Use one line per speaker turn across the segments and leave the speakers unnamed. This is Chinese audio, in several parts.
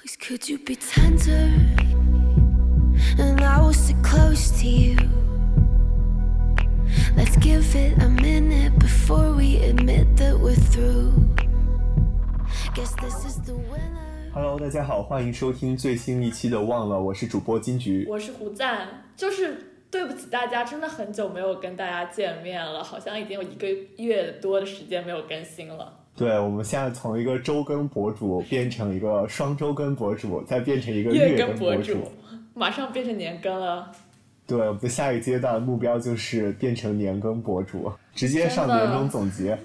Please could you be tender and I will sit close to you. Let's give it a minute before we admit that we're through. Guess this is the winner.
Hello，大家好，欢迎收听最新一期的《忘了》，我是主播金菊。
我是胡赞，就是对不起大家，真的很久没有跟大家见面了，好像已经有一个月多的时间没有更新了。
对，我们现在从一个周更博主变成一个双周更博主，再变成一个
月
更
博
主，
马上变成年更了。
对，我们的下一个阶段目标就是变成年更博主，直接上年终总结。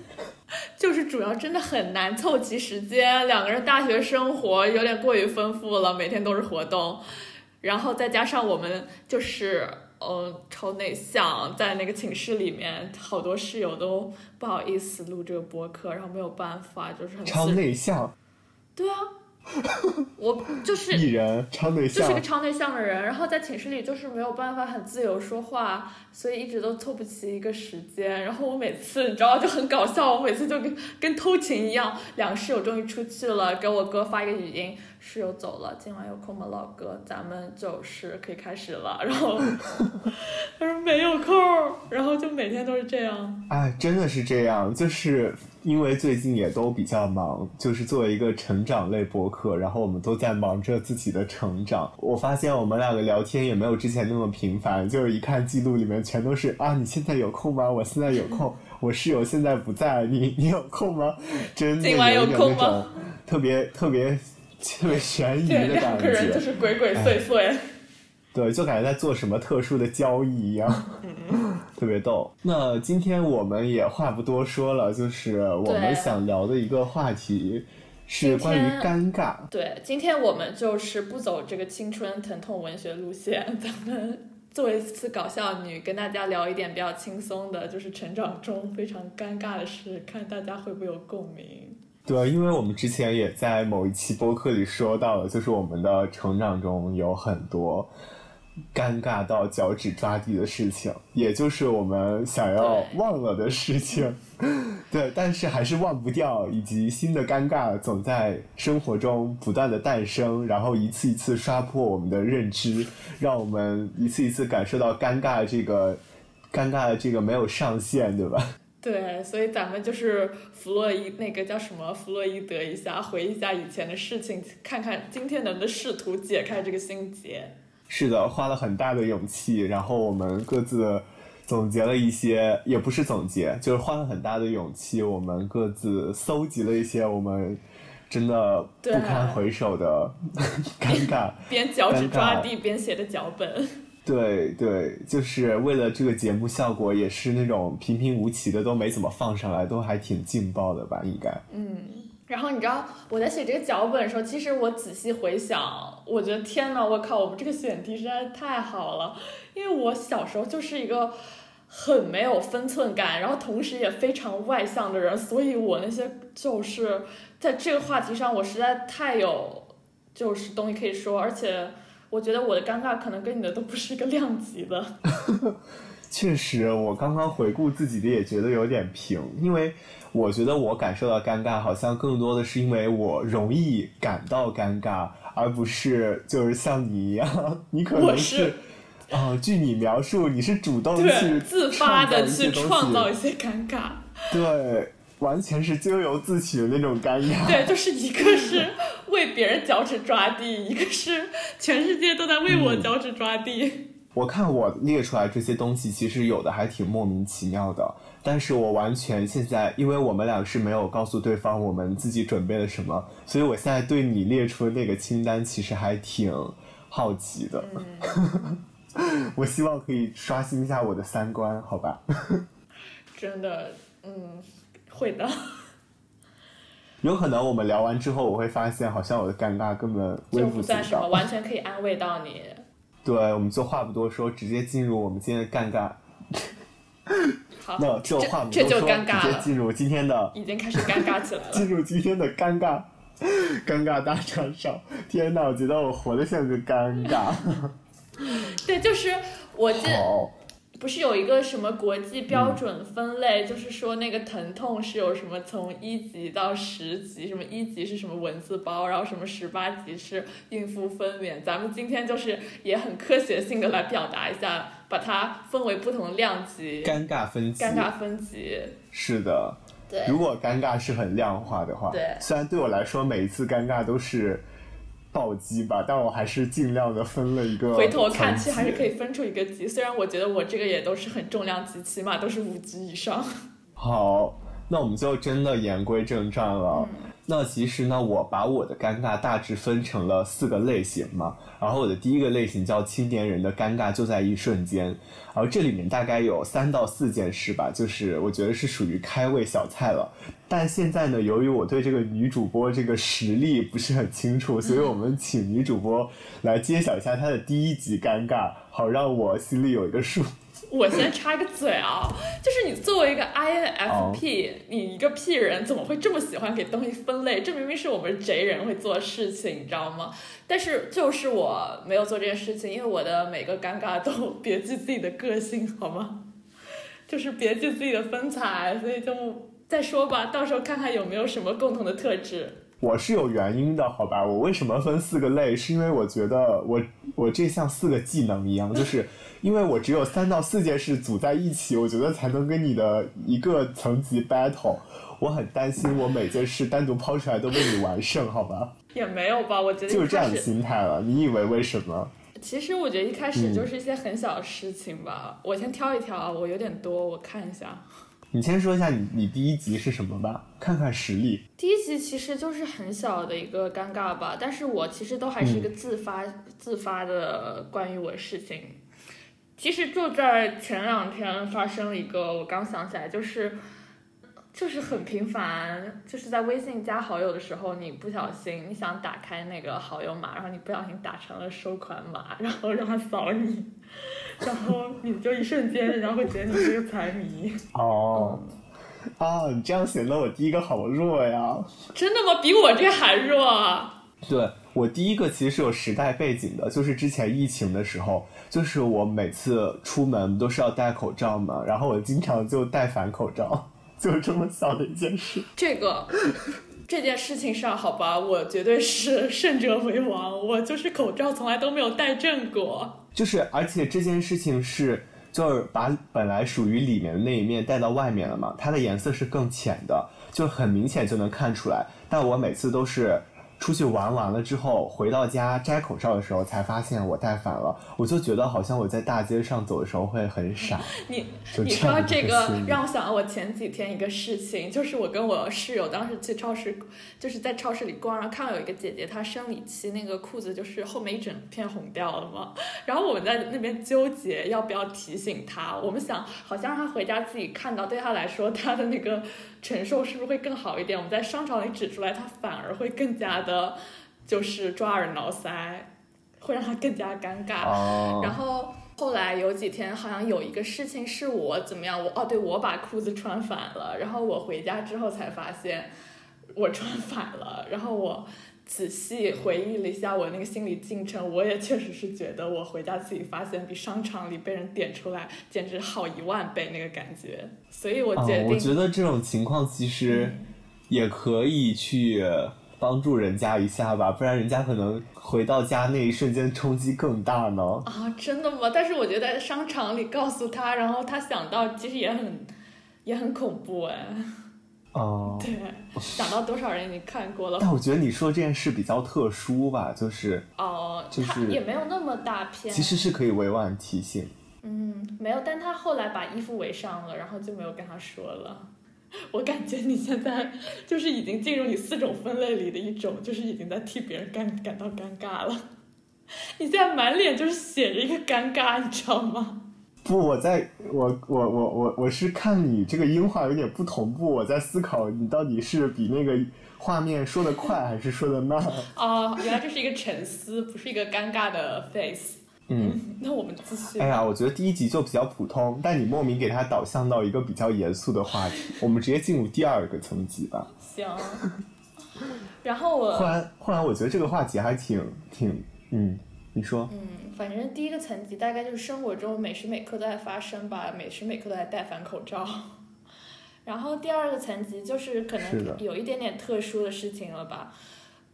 就是主要真的很难凑齐时间，两个人大学生活有点过于丰富了，每天都是活动，然后再加上我们就是呃超内向，在那个寝室里面，好多室友都不好意思录这个播客，然后没有办法，就是很
超内向。
对啊。我就是
艺人，超内向，
就是个超内向的人。然后在寝室里就是没有办法很自由说话，所以一直都凑不齐一个时间。然后我每次你知道就很搞笑，我每次就跟跟偷情一样，两个室友终于出去了，给我哥发一个语音。室友走了，今晚有空吗，老哥？咱们就是可以开始了。然后他说没有空，然后就每天都是这样。
哎，真的是这样，就是因为最近也都比较忙，就是作为一个成长类博客，然后我们都在忙着自己的成长。我发现我们两个聊天也没有之前那么频繁，就是一看记录里面全都是啊，你现在有空吗？我现在有空。我室友现在不在，你你有空吗？真的
有点那
种特别特别。特别悬疑的感觉，两
个人就是鬼鬼祟祟，
对，就感觉在做什么特殊的交易一样，特别逗。那今天我们也话不多说了，就是我们想聊的一个话题是关于尴尬。
对，今天我们就是不走这个青春疼痛文学路线，咱们作为一次搞笑女，跟大家聊一点比较轻松的，就是成长中非常尴尬的事，看大家会不会有共鸣。
对，因为我们之前也在某一期播客里说到了，就是我们的成长中有很多尴尬到脚趾抓地的事情，也就是我们想要忘了的事情。对，但是还是忘不掉，以及新的尴尬总在生活中不断的诞生，然后一次一次刷破我们的认知，让我们一次一次感受到尴尬这个尴尬的这个没有上限，对吧？
对，所以咱们就是弗洛伊那个叫什么弗洛伊德一下，回忆一下以前的事情，看看今天能不能试图解开这个心结。
是的，花了很大的勇气，然后我们各自总结了一些，也不是总结，就是花了很大的勇气，我们各自搜集了一些我们真的不堪回首的 尴尬，
边脚趾抓地边写的脚本。
对对，就是为了这个节目效果，也是那种平平无奇的，都没怎么放上来，都还挺劲爆的吧？应该。
嗯，然后你知道我在写这个脚本的时候，其实我仔细回想，我觉得天呐，我靠，我们这个选题实在是太好了，因为我小时候就是一个很没有分寸感，然后同时也非常外向的人，所以我那些就是在这个话题上，我实在太有就是东西可以说，而且。我觉得我的尴尬可能跟你的都不是一个量级的。
确实，我刚刚回顾自己的也觉得有点平，因为我觉得我感受到尴尬，好像更多的是因为我容易感到尴尬，而不是就是像你一样，你可能是啊，据你描述，你是主动去
自发的去创造一些尴尬。
对。完全是咎由自取的那种尴尬。
对，就是一个是为别人脚趾抓地，一个是全世界都在为我脚趾抓地。
我看我列出来这些东西，其实有的还挺莫名其妙的。但是我完全现在，因为我们俩是没有告诉对方我们自己准备了什么，所以我现在对你列出的那个清单，其实还挺好奇的。我希望可以刷新一下我的三观，好吧？
真的，嗯。会的，
有可能我们聊完之后，我会发现好像我的尴尬根本微不足道，
完全可以安慰到你。
对，我们就话不多说，直接进入我们今天的尴尬。
好，
那就话不
多
说，直接进入今天的，
已经开始尴尬起来了。
进入今天的尴尬，尴尬大场上。天哪，我觉得我活得像个尴尬。
对，就是我这。不是有一个什么国际标准分类，就是说那个疼痛是有什么从一级到十级，什么一级是什么蚊子包，然后什么十八级是孕妇分娩。咱们今天就是也很科学性的来表达一下，把它分为不同量级，
尴尬分级。
尴尬分级。
是的。
对。
如果尴尬是很量化的话，
对。
虽然对我来说每一次尴尬都是。暴击吧，但我还是尽量的分了一个。
回头看，其实还是可以分出一个级。虽然我觉得我这个也都是很重量级，起码都是五级以上。
好，那我们就真的言归正传了。那其实呢，我把我的尴尬大致分成了四个类型嘛。然后我的第一个类型叫青年人的尴尬就在一瞬间，然后这里面大概有三到四件事吧，就是我觉得是属于开胃小菜了。但现在呢，由于我对这个女主播这个实力不是很清楚，所以我们请女主播来揭晓一下她的第一集尴尬，好让我心里有一个数。
我先插个嘴啊，就是你作为一个 INFP，你一个 P 人怎么会这么喜欢给东西分类？这明明是我们 J 人会做事情，你知道吗？但是就是我没有做这件事情，因为我的每个尴尬都别具自己的个性，好吗？就是别具自己的风采，所以就再说吧，到时候看看有没有什么共同的特质。
我是有原因的，好吧？我为什么分四个类？是因为我觉得我我这像四个技能一样，就是因为我只有三到四件事组在一起，我觉得才能跟你的一个层级 battle。我很担心我每件事单独抛出来都被你完胜，好吧？
也没有吧，我觉得
就是这样的心态了。你以为为什么？
其实我觉得一开始就是一些很小的事情吧。我先挑一挑啊，我有点多，我看一下。
你先说一下你你第一集是什么吧，看看实力。
第一集其实就是很小的一个尴尬吧，但是我其实都还是一个自发自发的关于我的事情。其实就在前两天发生了一个，我刚想起来就是。就是很频繁，就是在微信加好友的时候，你不小心你想打开那个好友码，然后你不小心打成了收款码，然后让他扫你，然后你就一瞬间人家会觉得你是个财迷。
哦，啊，你这样显得我第一个好弱呀？
真的吗？比我这还弱？啊？
对我第一个其实是有时代背景的，就是之前疫情的时候，就是我每次出门都是要戴口罩嘛，然后我经常就戴反口罩。就这么小的一件事，
这个这件事情上，好吧，我绝对是胜者为王。我就是口罩从来都没有戴正过。
就是，而且这件事情是，就是把本来属于里面的那一面带到外面了嘛，它的颜色是更浅的，就很明显就能看出来。但我每次都是。出去玩完了之后，回到家摘口罩的时候，才发现我戴反了。我就觉得好像我在大街上走的时候会很傻。
你你说这个让我想到我前几天一个事情，就是我跟我室友当时去超市，就是在超市里逛，然后看到有一个姐姐，她生理期那个裤子就是后面一整片红掉了嘛。然后我们在那边纠结要不要提醒她。我们想，好像让她回家自己看到，对她来说，她的那个承受是不是会更好一点？我们在商场里指出来，它反而会更加。的，就是抓耳挠腮，会让他更加尴尬。然后后来有几天，好像有一个事情是我怎么样，我哦，对我把裤子穿反了。然后我回家之后才发现我穿反了。然后我仔细回忆了一下我那个心理进程，我也确实是觉得我回家自己发现比商场里被人点出来简直好一万倍那个感觉。所以我决定，
我觉得这种情况其实也可以去。帮助人家一下吧，不然人家可能回到家那一瞬间冲击更大呢。
啊，真的吗？但是我觉得在商场里告诉他，然后他想到，其实也很也很恐怖哎。
哦。
对，想到多少人已经看过了。
但我觉得你说这件事比较特殊吧，就是。
哦。
就是
也没有那么大片。
其实是可以委婉提醒。
嗯，没有，但他后来把衣服围上了，然后就没有跟他说了。我感觉你现在就是已经进入你四种分类里的一种，就是已经在替别人感感到尴尬了。你现在满脸就是写着一个尴尬，你知道吗？
不，我在我我我我我是看你这个音画有点不同步，我在思考你到底是比那个画面说的快还是说的慢。
哦，原来这是一个沉思，不是一个尴尬的 face。
嗯，
那我们继续。
哎呀，我觉得第一集就比较普通，但你莫名给它导向到一个比较严肃的话题。我们直接进入第二个层级吧。
行。然后我。
后来，后来我觉得这个话题还挺挺，嗯。你说，
嗯，反正第一个层级大概就是生活中每时每刻都在发生吧，每时每刻都在戴反口罩。然后第二个层级就是可能有一点点特殊的事情了吧，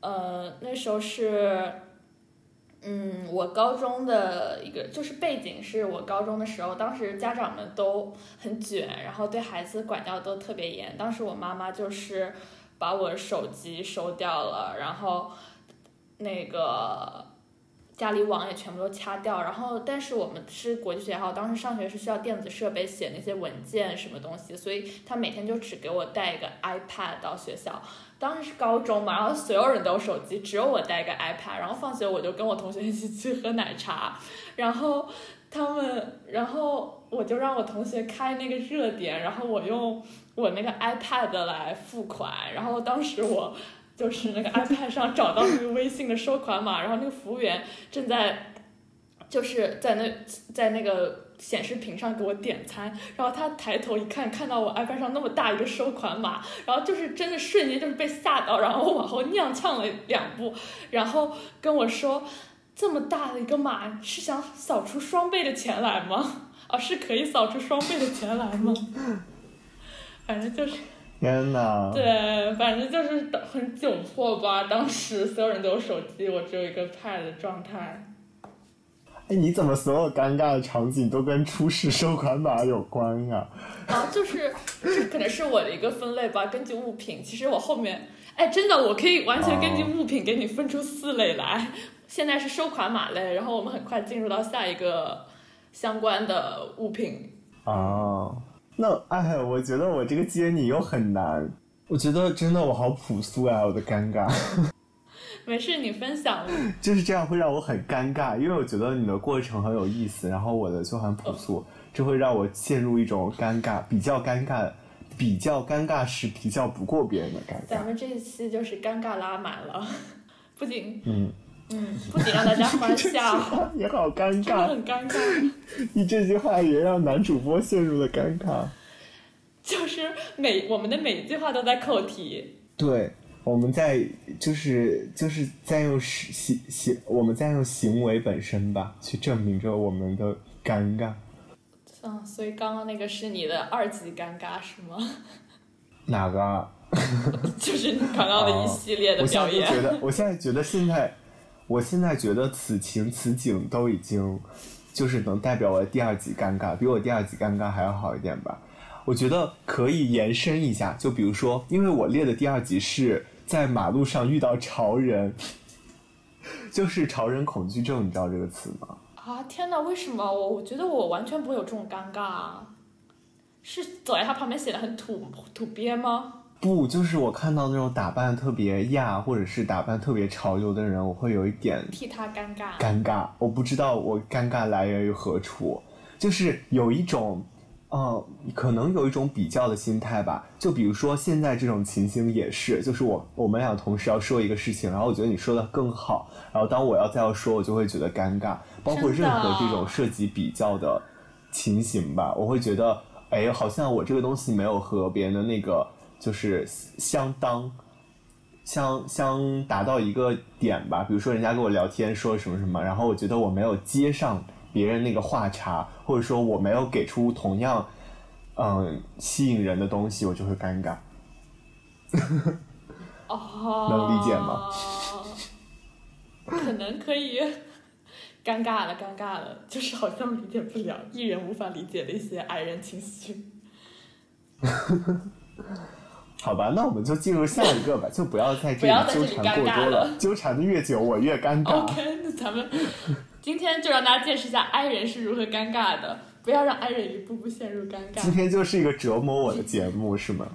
呃，那时候是，嗯，我高中的一个就是背景是我高中的时候，当时家长们都很卷，然后对孩子管教都特别严。当时我妈妈就是把我手机收掉了，然后那个家里网也全部都掐掉。然后，但是我们是国际学校，当时上学是需要电子设备写那些文件什么东西，所以他每天就只给我带一个 iPad 到学校。当时是高中嘛，然后所有人都有手机，只有我带一个 iPad。然后放学我就跟我同学一起去喝奶茶，然后他们，然后我就让我同学开那个热点，然后我用我那个 iPad 来付款。然后当时我就是那个 iPad 上找到那个微信的收款码，然后那个服务员正在就是在那在那个显示屏上给我点餐，然后他抬头一看，看到我 iPad 上那么大一个收款码，然后就是真的瞬间就是被吓到，然后往后踉跄了两步，然后跟我说。这么大的一个码是想扫出双倍的钱来吗？啊，是可以扫出双倍的钱来吗？反正就是，
天哪！
对，反正就是很窘迫吧。当时所有人都有手机，我只有一个 pad 的状态。
哎，你怎么所有尴尬的场景都跟出示收款码有关啊、
啊，就是这可能是我的一个分类吧，根据物品。其实我后面，哎，真的，我可以完全根据物品给你分出四类来。现在是收款码类，然后我们很快进入到下一个相关的物品。
哦，那哎，我觉得我这个接你又很难。我觉得真的我好朴素啊，我的尴尬
没事，你分享。
就是这样会让我很尴尬，因为我觉得你的过程很有意思，然后我的就很朴素，这会让我陷入一种尴尬，比较尴尬，比较尴尬是比较不过别人的尴尬。
咱们这一期就是尴尬拉满了，不仅
嗯，
嗯，不仅让大家欢笑，
也好尴尬，
很尴尬。
你这句话也让男主播陷入了尴尬。
就是每我们的每一句话都在扣题。
对，我们在就是就是在用行行行，我们在用行为本身吧，去证明着我们的尴尬。
嗯，所以刚刚那个是你的二级尴尬是吗？
哪个啊？
就是你刚刚的一系列的
我现
表演。
在觉得，我现在觉得现在，我现在觉得此情此景都已经，就是能代表我的第二级尴尬，比我第二级尴尬还要好一点吧。我觉得可以延伸一下，就比如说，因为我列的第二级是在马路上遇到潮人，就是潮人恐惧症，你知道这个词吗？
啊天哪，为什么我我觉得我完全不会有这种尴尬啊？是走在他旁边显得很土土鳖吗？
不，就是我看到那种打扮特别亚，或者是打扮特别潮流的人，我会有一点
替他尴尬。
尴尬，我不知道我尴尬来源于何处，就是有一种，呃，可能有一种比较的心态吧。就比如说现在这种情形也是，就是我我们俩同时要说一个事情，然后我觉得你说的更好，然后当我要再要说，我就会觉得尴尬。包括任何这种涉及比较的情形吧，我会觉得，哎，好像我这个东西没有和别人的那个就是相当。相相达到一个点吧，比如说人家跟我聊天说什么什么，然后我觉得我没有接上别人那个话茬，或者说我没有给出同样嗯吸引人的东西，我就会尴尬。
哦，
能理解吗？
可能可以。尴尬了，尴尬了，就是好像理解不了，艺人无法理解的一些矮人情绪。
好吧，那我们就进入下一个吧，就不要在这
里
里纠缠过多
了
纠缠的越久，我越尴尬。
OK，那咱们今天就让大家见识一下 i 人是如何尴尬的，不要让 i 人一步步陷入尴尬今。
天就是一个折磨我的节目，是吗？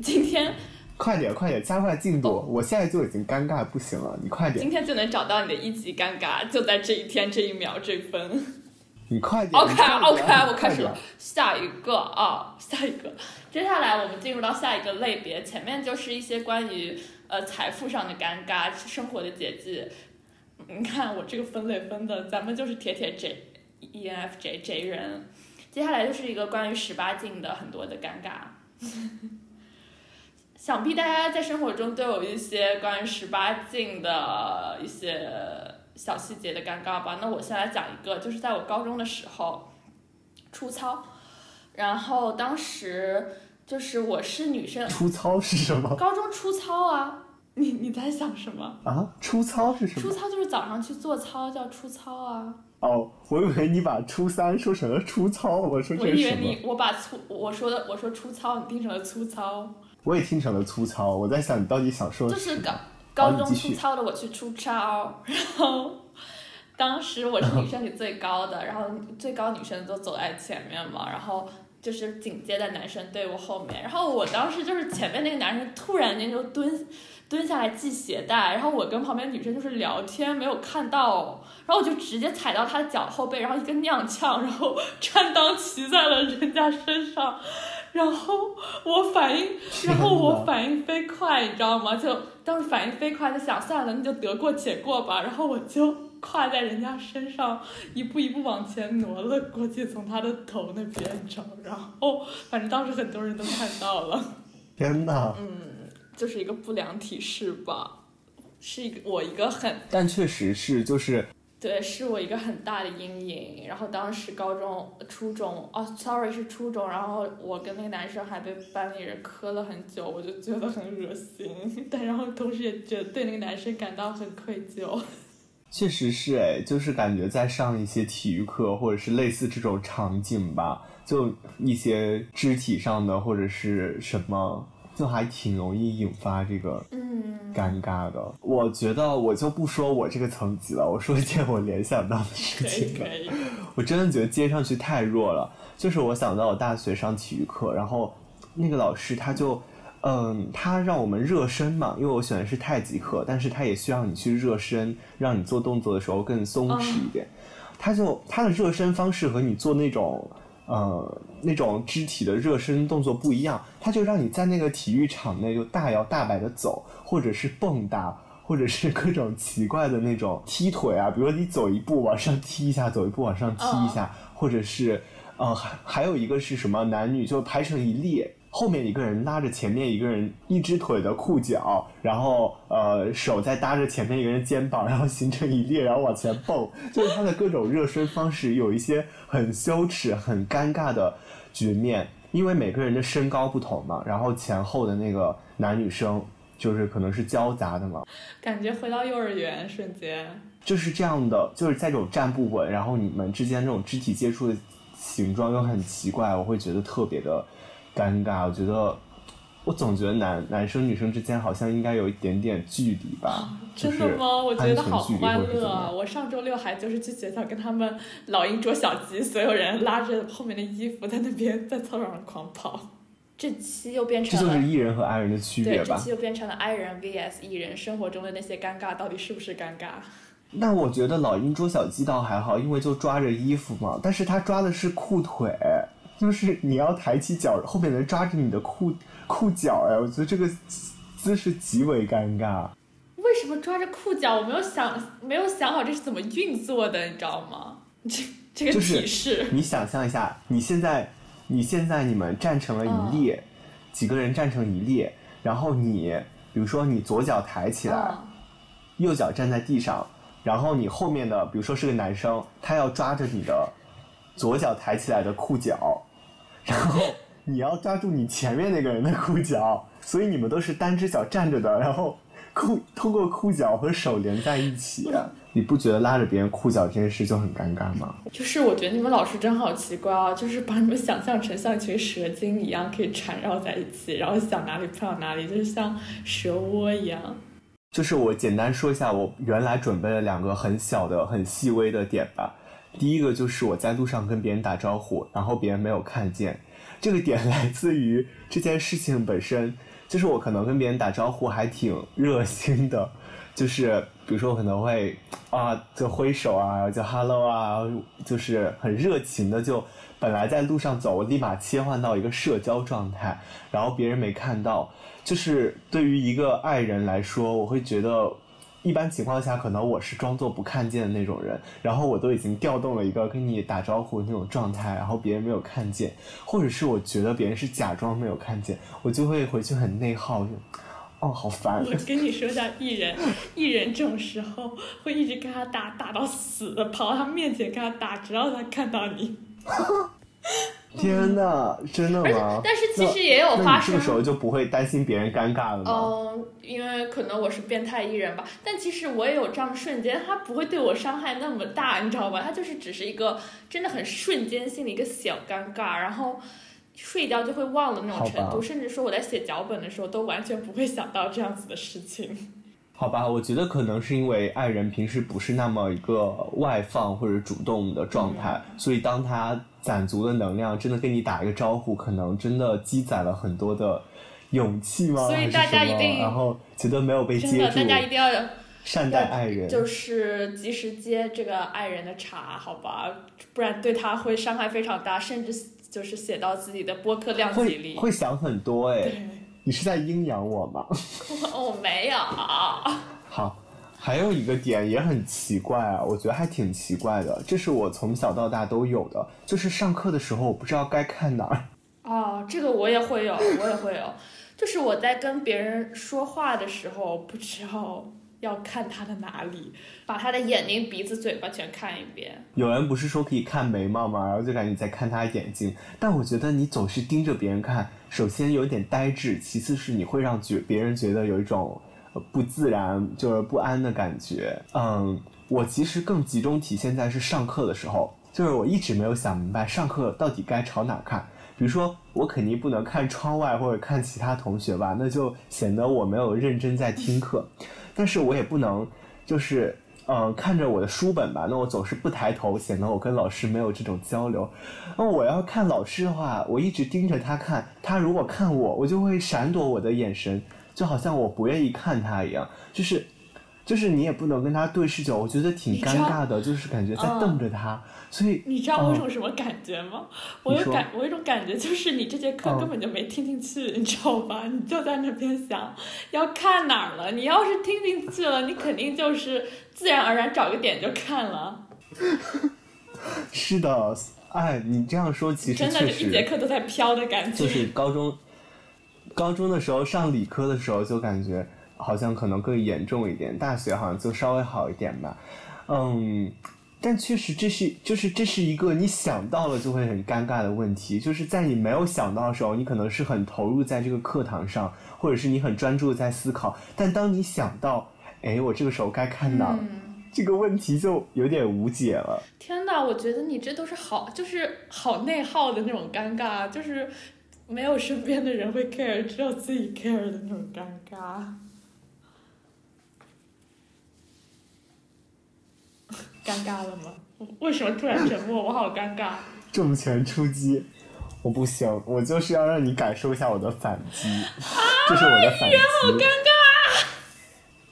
今天
快点，快点，加快进度！我现在就已经尴尬不行了，你快点
今，天就能找到你的一级尴尬，就在这一天这一秒这一分。
你快点。
OK OK，我开始了。下一个啊，下一个，接下来我们进入到下一个类别，前面就是一些关于呃财富上的尴尬、生活的拮据。你看我这个分类分的，咱们就是铁铁 J E N F J J 人。接下来就是一个关于十八禁的很多的尴尬。想必大家在生活中都有一些关于十八禁的一些小细节的尴尬吧。那我先来讲一个，就是在我高中的时候，出操，然后当时就是我是女生，
出操是什么
高中出操啊，你你在想什么？
啊？出操是什么？出？
操就是早上去做操叫出操啊。
哦，我以为你把初三说成了粗糙，我说
我以为
这是什么？
你我把粗我说的我说粗糙，你听成了粗糙，
我也听成了粗糙，我在想你到底想说
就是高
什么？
高中
你继续
粗糙的我去出操，然后当时我是女生里最高的，然后最高女生都走在前面嘛，然后就是紧接在男生队伍后面，然后我当时就是前面那个男生突然间就蹲蹲下来系鞋带，然后我跟旁边女生就是聊天，没有看到，然后我就直接踩到他的脚后背，然后一个踉跄，然后穿裆骑在了人家身上。然后我反应，然后我反应飞快，你知道吗？就当时反应飞快，就想算了，那就得过且过吧。然后我就跨在人家身上，一步一步往前挪了过去，从他的头那边找。然后反正当时很多人都看到了，
天哪！
就是一个不良体式吧，是一个我一个很
但确实是，就是
对，是我一个很大的阴影。然后当时高中、初中，哦，sorry 是初中，然后我跟那个男生还被班里人磕了很久，我就觉得很恶心，但然后同时也觉得对那个男生感到很愧疚。
确实是哎，就是感觉在上一些体育课或者是类似这种场景吧，就一些肢体上的或者是什么，就还挺容易引发这个
嗯，
尴尬的。我觉得我就不说我这个层级了，我说一件我联想到的事情吧 我真的觉得接上去太弱了。就是我想到我大学上体育课，然后那个老师他就，嗯，他让我们热身嘛，因为我选的是太极课，但是他也需要你去热身，让你做动作的时候更松弛一点。他就他的热身方式和你做那种。呃，那种肢体的热身动作不一样，他就让你在那个体育场内就大摇大摆的走，或者是蹦跶，或者是各种奇怪的那种踢腿啊，比如说你走一步往上踢一下，走一步往上踢一下，或者是呃还 还有一个是什么男女就排成一列。后面一个人 拉着前面一个人一只腿的裤脚，然后呃手再搭着前面一个人肩膀，然后形成一列，然后往前蹦，就是他的各种热身方式有一些很羞耻、很尴尬的局面，因为每个人的身高不同嘛，然后前后的那个男女生就是可能是交杂的嘛，
感觉回到幼儿园瞬间。
就是这样的，就是在这种站不稳，然后你们之间这种肢体接触的形状又很奇怪，我会觉得特别的尴尬。我觉得，我总觉得男男生女生之间好像应该有一点点距离吧。
真的吗？我觉得好欢乐啊！我上周六还就是去学校跟他们老鹰捉小鸡，所有人拉着后面的衣服在那边在操场上狂跑。这期又变成了
这就是艺人和 I 人的区，别吧
这期。又变成了 I 人 VS 艺人，生活中的那些尴尬到底是不是尴尬？
那我觉得老鹰捉小鸡倒还好，因为就抓着衣服嘛，但是他抓的是裤腿，就是你要抬起脚，后面的人抓着你的裤裤脚，哎，我觉得这个姿势极为尴尬。
为什么抓着裤脚？我没有想没有想好这是怎么运作的，你知道吗？这这个提示，
你想象一下，你现在，你现在你们站成了一列，几个人站成一列，然后你，比如说你左脚抬起来，
嗯，
右脚站在地上，然后你后面的，比如说是个男生，他要抓着你的左脚抬起来的裤脚，然后你要抓住你前面那个人的裤脚，所以你们都是单只脚站着的，然后裤通过裤脚和手连在一起。你不觉得拉着别人裤脚这件事就很尴尬吗？
就是我觉得你们老师真好奇怪啊，就是把你们想象成像一群蛇精一样可以缠绕在一起，然后想哪里扑到哪里，就是像蛇窝一样。
就是我简单说一下，我原来准备了两个很小的、很细微的点吧。第一个就是我在路上跟别人打招呼，然后别人没有看见，这个点 来自于这件事情本身，就是我可能跟别人打招呼还挺热心的，就是 比如说我可能会啊就挥手啊，就 hello 啊，就是很热情的就。本来在路上走，我立马切换到一个社交状态，然后别人没看到，就是对于一个爱人来说，我会觉得，一般情况下可能我是装作不看见的那种人，然后我都已经调动了一个跟你打招呼的那种状态，然后别人没有看见，或者是我觉得别人是假装没有看见，我就会回去很内耗，就哦，好烦。
我跟你说一下，艺人，艺人这种时候会一直跟他打，打到死，跑到他面前跟他打，直到他看到你。
天呐，真的吗？
但是其实也有
那
发生。
你这个时候就不会担心别人尴尬了吗？
嗯，因为可能我是变态艺人吧，但其实我也有这样的瞬间，他不会对我伤害那么大，你知道吧？他就是只是一个真的很瞬间性的一个小尴尬，然后睡觉就会忘了那种程度，甚至说我在写脚本的时候都完全不会想到这样子的事情。
好吧，我觉得可能是因为爱人平时不是那么一个外放或者主动的状态，
嗯
所以当他攒足了能量，真的跟你打一个招呼，可能真的积攒了很多的勇气吗？
所以大家一定
然后觉得没有被
真的，
接住
大，家一定要
善待爱人。
就是及时接这个爱人的茬，好吧？不然对他会伤害非常大，甚至就是写到自己的播客量级
会
里。
会想很多哎，
对，
你是在阴阳我吗？
我没有。
好，还有一个点也很奇怪啊，我觉得还挺奇怪的，这是我从小到大都有的，就是上课的时候我不知道该看哪儿。
哦，这个我也会有，我也会有，就是我在跟别人说话的时候，不知道要看他的哪里，把他的眼睛、鼻子、嘴巴全看一遍。
有人不是说可以看眉毛吗？然后就感觉你在看他眼睛，但我觉得你总是盯着别人看，首先有点呆滞，其次是你会让觉别人觉得有一种不自然，就是不安的感觉。嗯，我其实更集中体现在是上课的时候，就是我一直没有想明白上课到底该朝哪看。比如说，我肯定不能看窗外或者看其他同学吧，那就显得我没有认真在听课。但是我也不能就是嗯看着我的书本吧，那我总是不抬头，显得我跟老师没有这种交流。那我要看老师的话，我一直盯着他看，他如果看我，我就会闪躲我的眼神，就好像我不愿意看他一样，就是。就是你也不能跟他对视久，我觉得挺尴尬的，就是感觉在
嗯
瞪着他，所以
你知道我有
嗯
种什么感觉吗？我有感，我有一种感觉，就是你这节课
嗯
根本就没听进去，你知道吧？你就在那边想要看哪儿了。你要是听进去了，你肯定就是自然而然找个点就看了，
是的，哎，你这样说其实
真的
确
就一节课都在飘的感觉。
就是高中，高中的时候上理科的时候就感觉好像可能更严重一点，大学好像就稍微好一点吧，嗯，但确实这是就是这是一个你想到了就会很尴尬的问题，就是在你没有想到的时候，你可能是很投入在这个课堂上，或者是你很专注在思考，但当你想到，哎，我这个时候该看哪，
嗯
这个问题就有点无解了。
天呐，我觉得你这都是好，就是好内耗的那种尴尬，就是没有身边的人会 care，只有自己 care 的那种尴尬。尴尬了吗？为什么突然沉默？我好尴尬。
重拳出击，我不行，我就是要让你感受一下我的反击，这是我的反击。好尴尬。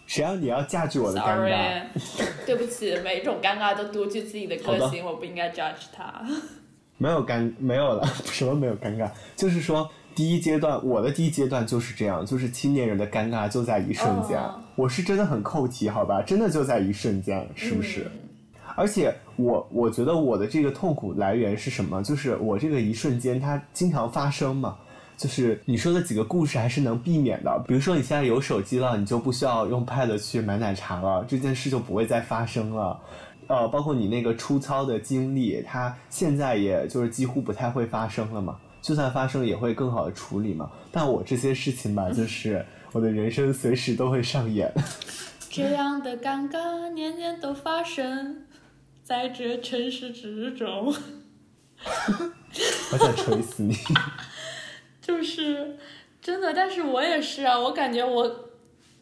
谁让你要驾驭我的尴尬
？Sorry，对不起，每一种尴尬都独具自己的个性，我不应该 judge 他。
没有尴，没有了，什么没有尴尬？就是说，第一阶段，我的第一阶段就是这样，就是青年人的尴尬就在一瞬间。
哦
我是真的很扣题，好吧？真的就在一瞬间，是不是？
嗯
而且我我觉得我的这个痛苦来源是什么？就是我这个一瞬间它经常发生嘛。就是你说的几个故事还是能避免的，比如说你现在有手机了，你就不需要用 Pad 去买奶茶了，这件事就不会再发生了。呃，包括你那个粗糙的经历，它现在也就是几乎不太会发生了嘛。就算发生，也会更好的处理嘛。但我这些事情吧，就是 我的人生随时都会上演。
这样的尴尬年年都发生在这城市之中。
我想锤死你！
就是真的，但是我也是啊，我感觉我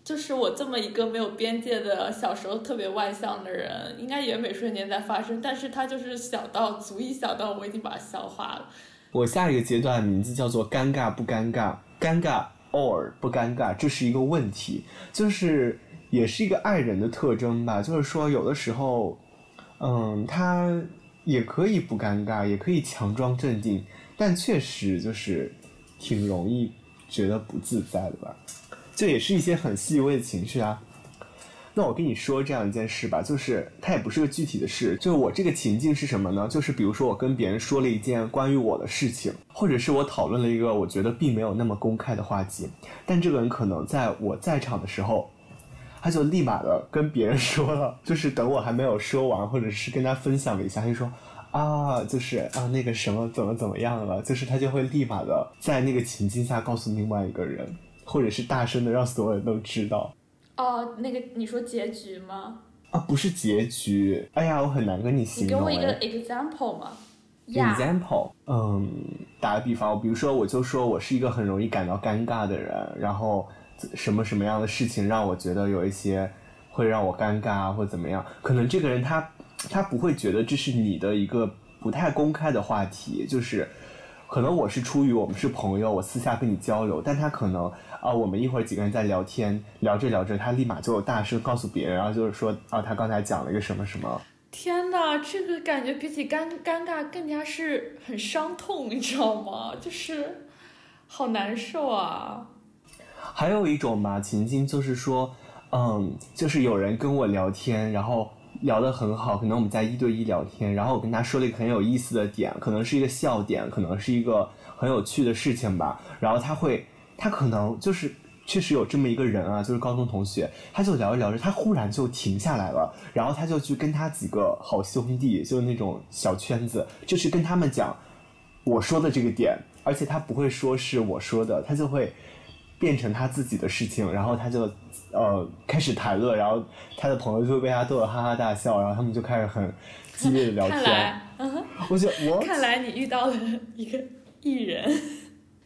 就是我这么一个没有边界的小时候特别外向的人，应该也每瞬间在发生，但是他就是小到足以小到我已经把它消化了。
我下一个阶段名字叫做尴尬不尴尬，尴尬 or 不尴尬，这是一个问题，就是也是一个爱人的特征吧。就是说，有的时候，嗯，他也可以不尴尬，也可以强装镇定，但确实就是挺容易觉得不自在的吧。这也是一些很细微的情绪啊。那我跟你说这样一件事吧，就是它也不是个具体的事，就是我这个情境是什么呢？就是比如说我跟别人说了一件关于我的事情，或者是我讨论了一个我觉得并没有那么公开的话题，但这个人可能在我在场的时候，他就立马的跟别人说了，就是等我还没有说完，或者是跟他分享了一下，他就说。啊，就是啊，那个什么怎么怎么样了？就是他就会立马的在那个情境下告诉另外一个人，或者是大声的让所有人都知道。
哦，那个你说结局吗？
啊，不是结局。哎呀，我很难跟你形容。
你给我一个 example 吗
？example，嗯，打个比方，比如说我就说我是一个很容易感到尴尬的人，然后什么什么样的事情让我觉得有一些会让我尴尬或怎么样？可能这个人他。他不会觉得这是你的一个不太公开的话题，就是可能我是出于我们是朋友，我私下跟你交流，但他可能啊，我们一会儿几个人在聊天，聊着聊着，他立马就大声告诉别人，然后就是说啊，他刚才讲了一个什么什么。
天哪，这个感觉比起尴尴尬更加是很伤痛，你知道吗？就是好难受啊。
还有一种嘛情境就是说，嗯，就是有人跟我聊天，然后。聊得很好，可能我们在一对一聊天，然后我跟他说了一个很有意思的点，可能是一个笑点，可能是一个很有趣的事情吧。然后他会，他可能就是确实有这么一个人啊，就是高中同学，他就聊着聊着，他忽然就停下来了，然后他就去跟他几个好兄弟，就是那种小圈子，就是跟他们讲我说的这个点，而且他不会说是我说的，他就会变成他自己的事情，然后他就。呃，开始谈论，然后他的朋友就会被他逗得哈哈大笑，然后他们就开始很激烈的聊天。看
来，
我觉得我
看来你遇到了一个艺人，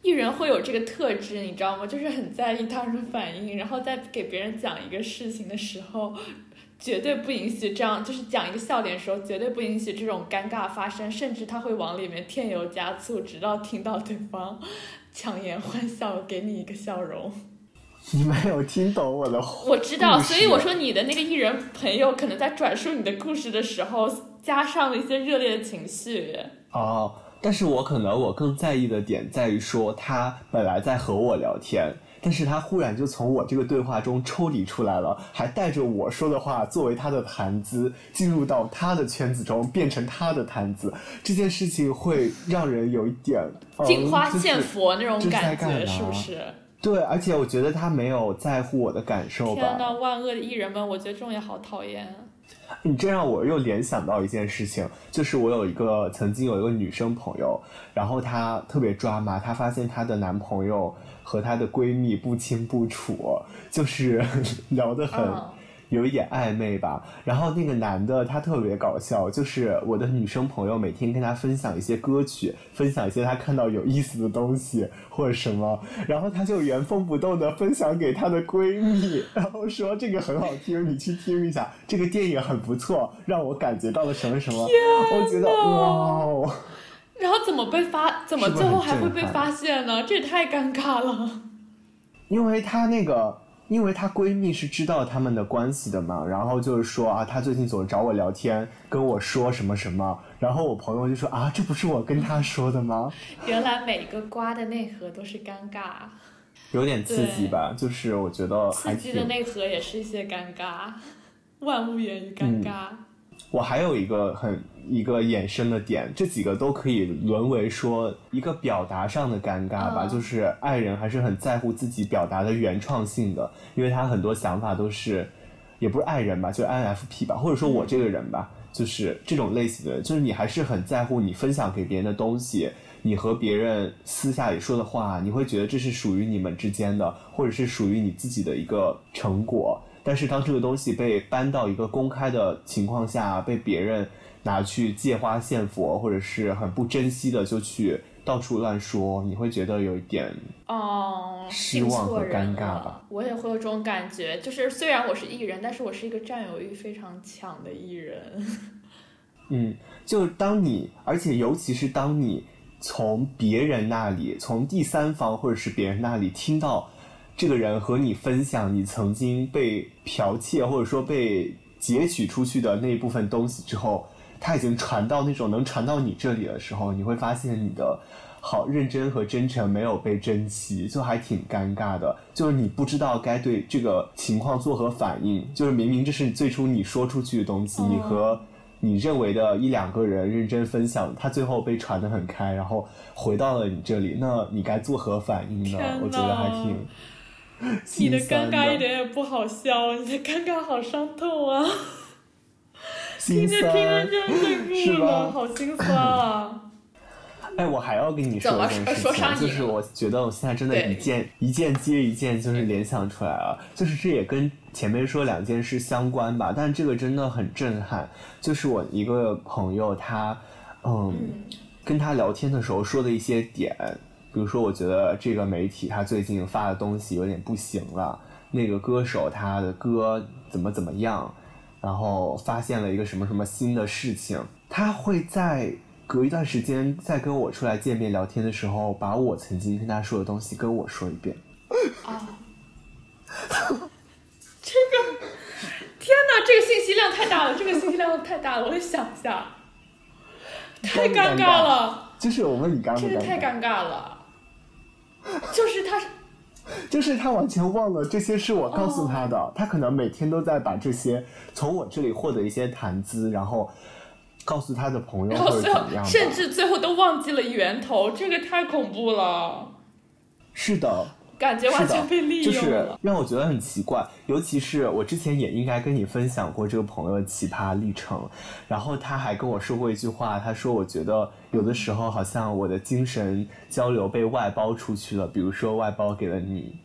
艺人会有这个特质，你知道吗？就是很在意他人反应，然后在给别人讲一个事情的时候，绝对不允许这样，就是讲一个笑点的时候，绝对不允许这种尴尬发生，甚至他会往里面添油加醋，直到听到对方强颜欢笑，给你一个笑容。
你没有听懂我的话。
我知道，所以我说你的那个艺人朋友可能在转述你的故事的时候，加上了一些热烈的情绪。
哦，但是我可能我更在意的点在于说，他本来在和我聊天，但是他忽然就从我这个对话中抽离出来了，还带着我说的话作为他的谈资，进入到他的圈子中，变成他的谈资。这件事情会让人有一点
镜花献佛那种感觉，是不是？
对，而且我觉得他没有在乎我的感受吧。
天呐，万恶的艺人们，我觉得这种也好讨厌。
你这让我又联想到一件事情，就是我有一个曾经有一个女生朋友，然后她特别抓马，她发现她的男朋友和她的闺蜜不清不楚，就是 聊得很。有一点暧昧吧，然后那个男的他特别搞笑，就是我的女生朋友每天跟他分享一些歌曲，分享一些他看到有意思的东西或者什么，然后他就原封不动的分享给他的闺蜜，然后说这个很好听，你去听一下，这个电影很不错，让我感觉到了什么什么，我觉得哇，
然后怎么被发，怎么最后还会被发现呢？这也太尴尬了，
因为他那个。因为她闺蜜是知道他们的关系的嘛，然后就是说啊，她最近总找我聊天，跟我说什么什么，然后我朋友就说啊，这不是我跟她说的吗？
原来每个瓜的内核都是尴尬，
有点刺激吧？就是我觉得
刺激的内核也是一些尴尬，万物源于尴尬。
我还有一个很一个衍生的点，这几个都可以沦为说一个表达上的尴尬吧。就是爱人还是很在乎自己表达的原创性的，因为他很多想法都是，也不是爱人吧，就是 INFP 吧，或者说我这个人吧，就是这种类型的，就是你还是很在乎你分享给别人的东西，你和别人私下里说的话，你会觉得这是属于你们之间的，或者是属于你自己的一个成果。但是当这个东西被搬到一个公开的情况下，被别人拿去借花献佛，或者是很不珍惜的就去到处乱说，你会觉得有一点
哦
失望和尴尬吧？
我也会有这种感觉，就是虽然我是艺人，但是我是一个占有欲非常强的艺人。
嗯，就当你，而且尤其是当你从别人那里，从第三方或者是别人那里听到。这个人和你分享你曾经被剽窃或者说被截取出去的那一部分东西之后，他已经传到那种能传到你这里的时候，你会发现你的好认真和真诚没有被珍惜，就还挺尴尬的。就是你不知道该对这个情况作何反应，就是明明这是最初你说出去的东西，你和你认为的一两个人认真分享，他最后被传得很开，然后回到了你这里，那你该作何反应呢？我觉得还挺。
你的尴尬一点也不好笑，你的尴尬好伤痛啊！听着听着就怒了，好心酸啊！
哎，我还要跟你说一件事情，就是我觉得我现在真的，一件一件接一件，就是联想出来了。就是这也跟前面说两件事相关吧，但这个真的很震撼。就是我一个朋友，他嗯，跟他聊天的时候说的一些点。比如说，我觉得这个媒体他最近发的东西有点不行了。那个歌手他的歌怎么怎么样？然后发现了一个什么什么新的事情，他会在隔一段时间再跟我出来见面聊天的时候，把我曾经跟他说的东西跟我说一遍。
啊！这个，天哪！这个信息量太大了，这个信息量太大了，我得想一下。太尴尬了。
就是我问你尴不尴尬？
这个太尴尬了。就是他，
就是他完全忘了这些是我告诉他的。他可能每天都在把这些从我这里获得一些谈资，然后告诉他的朋友或者怎么样，
甚至最后都忘记了源头。这个太恐怖了。
是的。
感觉完全被利
用了，就是让我觉得很奇怪。尤其是我之前也应该跟你分享过这个朋友的奇葩历程，然后他还跟我说过一句话，他说：“我觉得有的时候好像我的精神交流被外包出去了，比如说外包给了你。”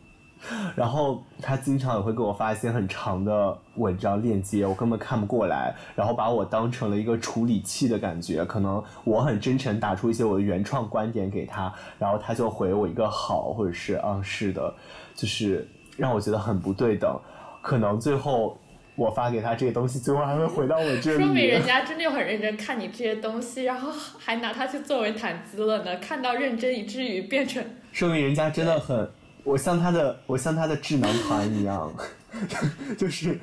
然后他经常也会给我发一些很长的文章链接，我根本看不过来，然后把我当成了一个处理器的感觉。可能我很真诚打出一些我的原创观点给他，然后他就回我一个好，或者是嗯是的，就是让我觉得很不对等。可能最后我发给他这些东西，最后还会回到我这里。
说明人家真的很认真看你这些东西，然后还拿它去作为谈资了呢。看到认真以至于变成，
说明人家真的很。我像他的，我像他的智囊团一样，就是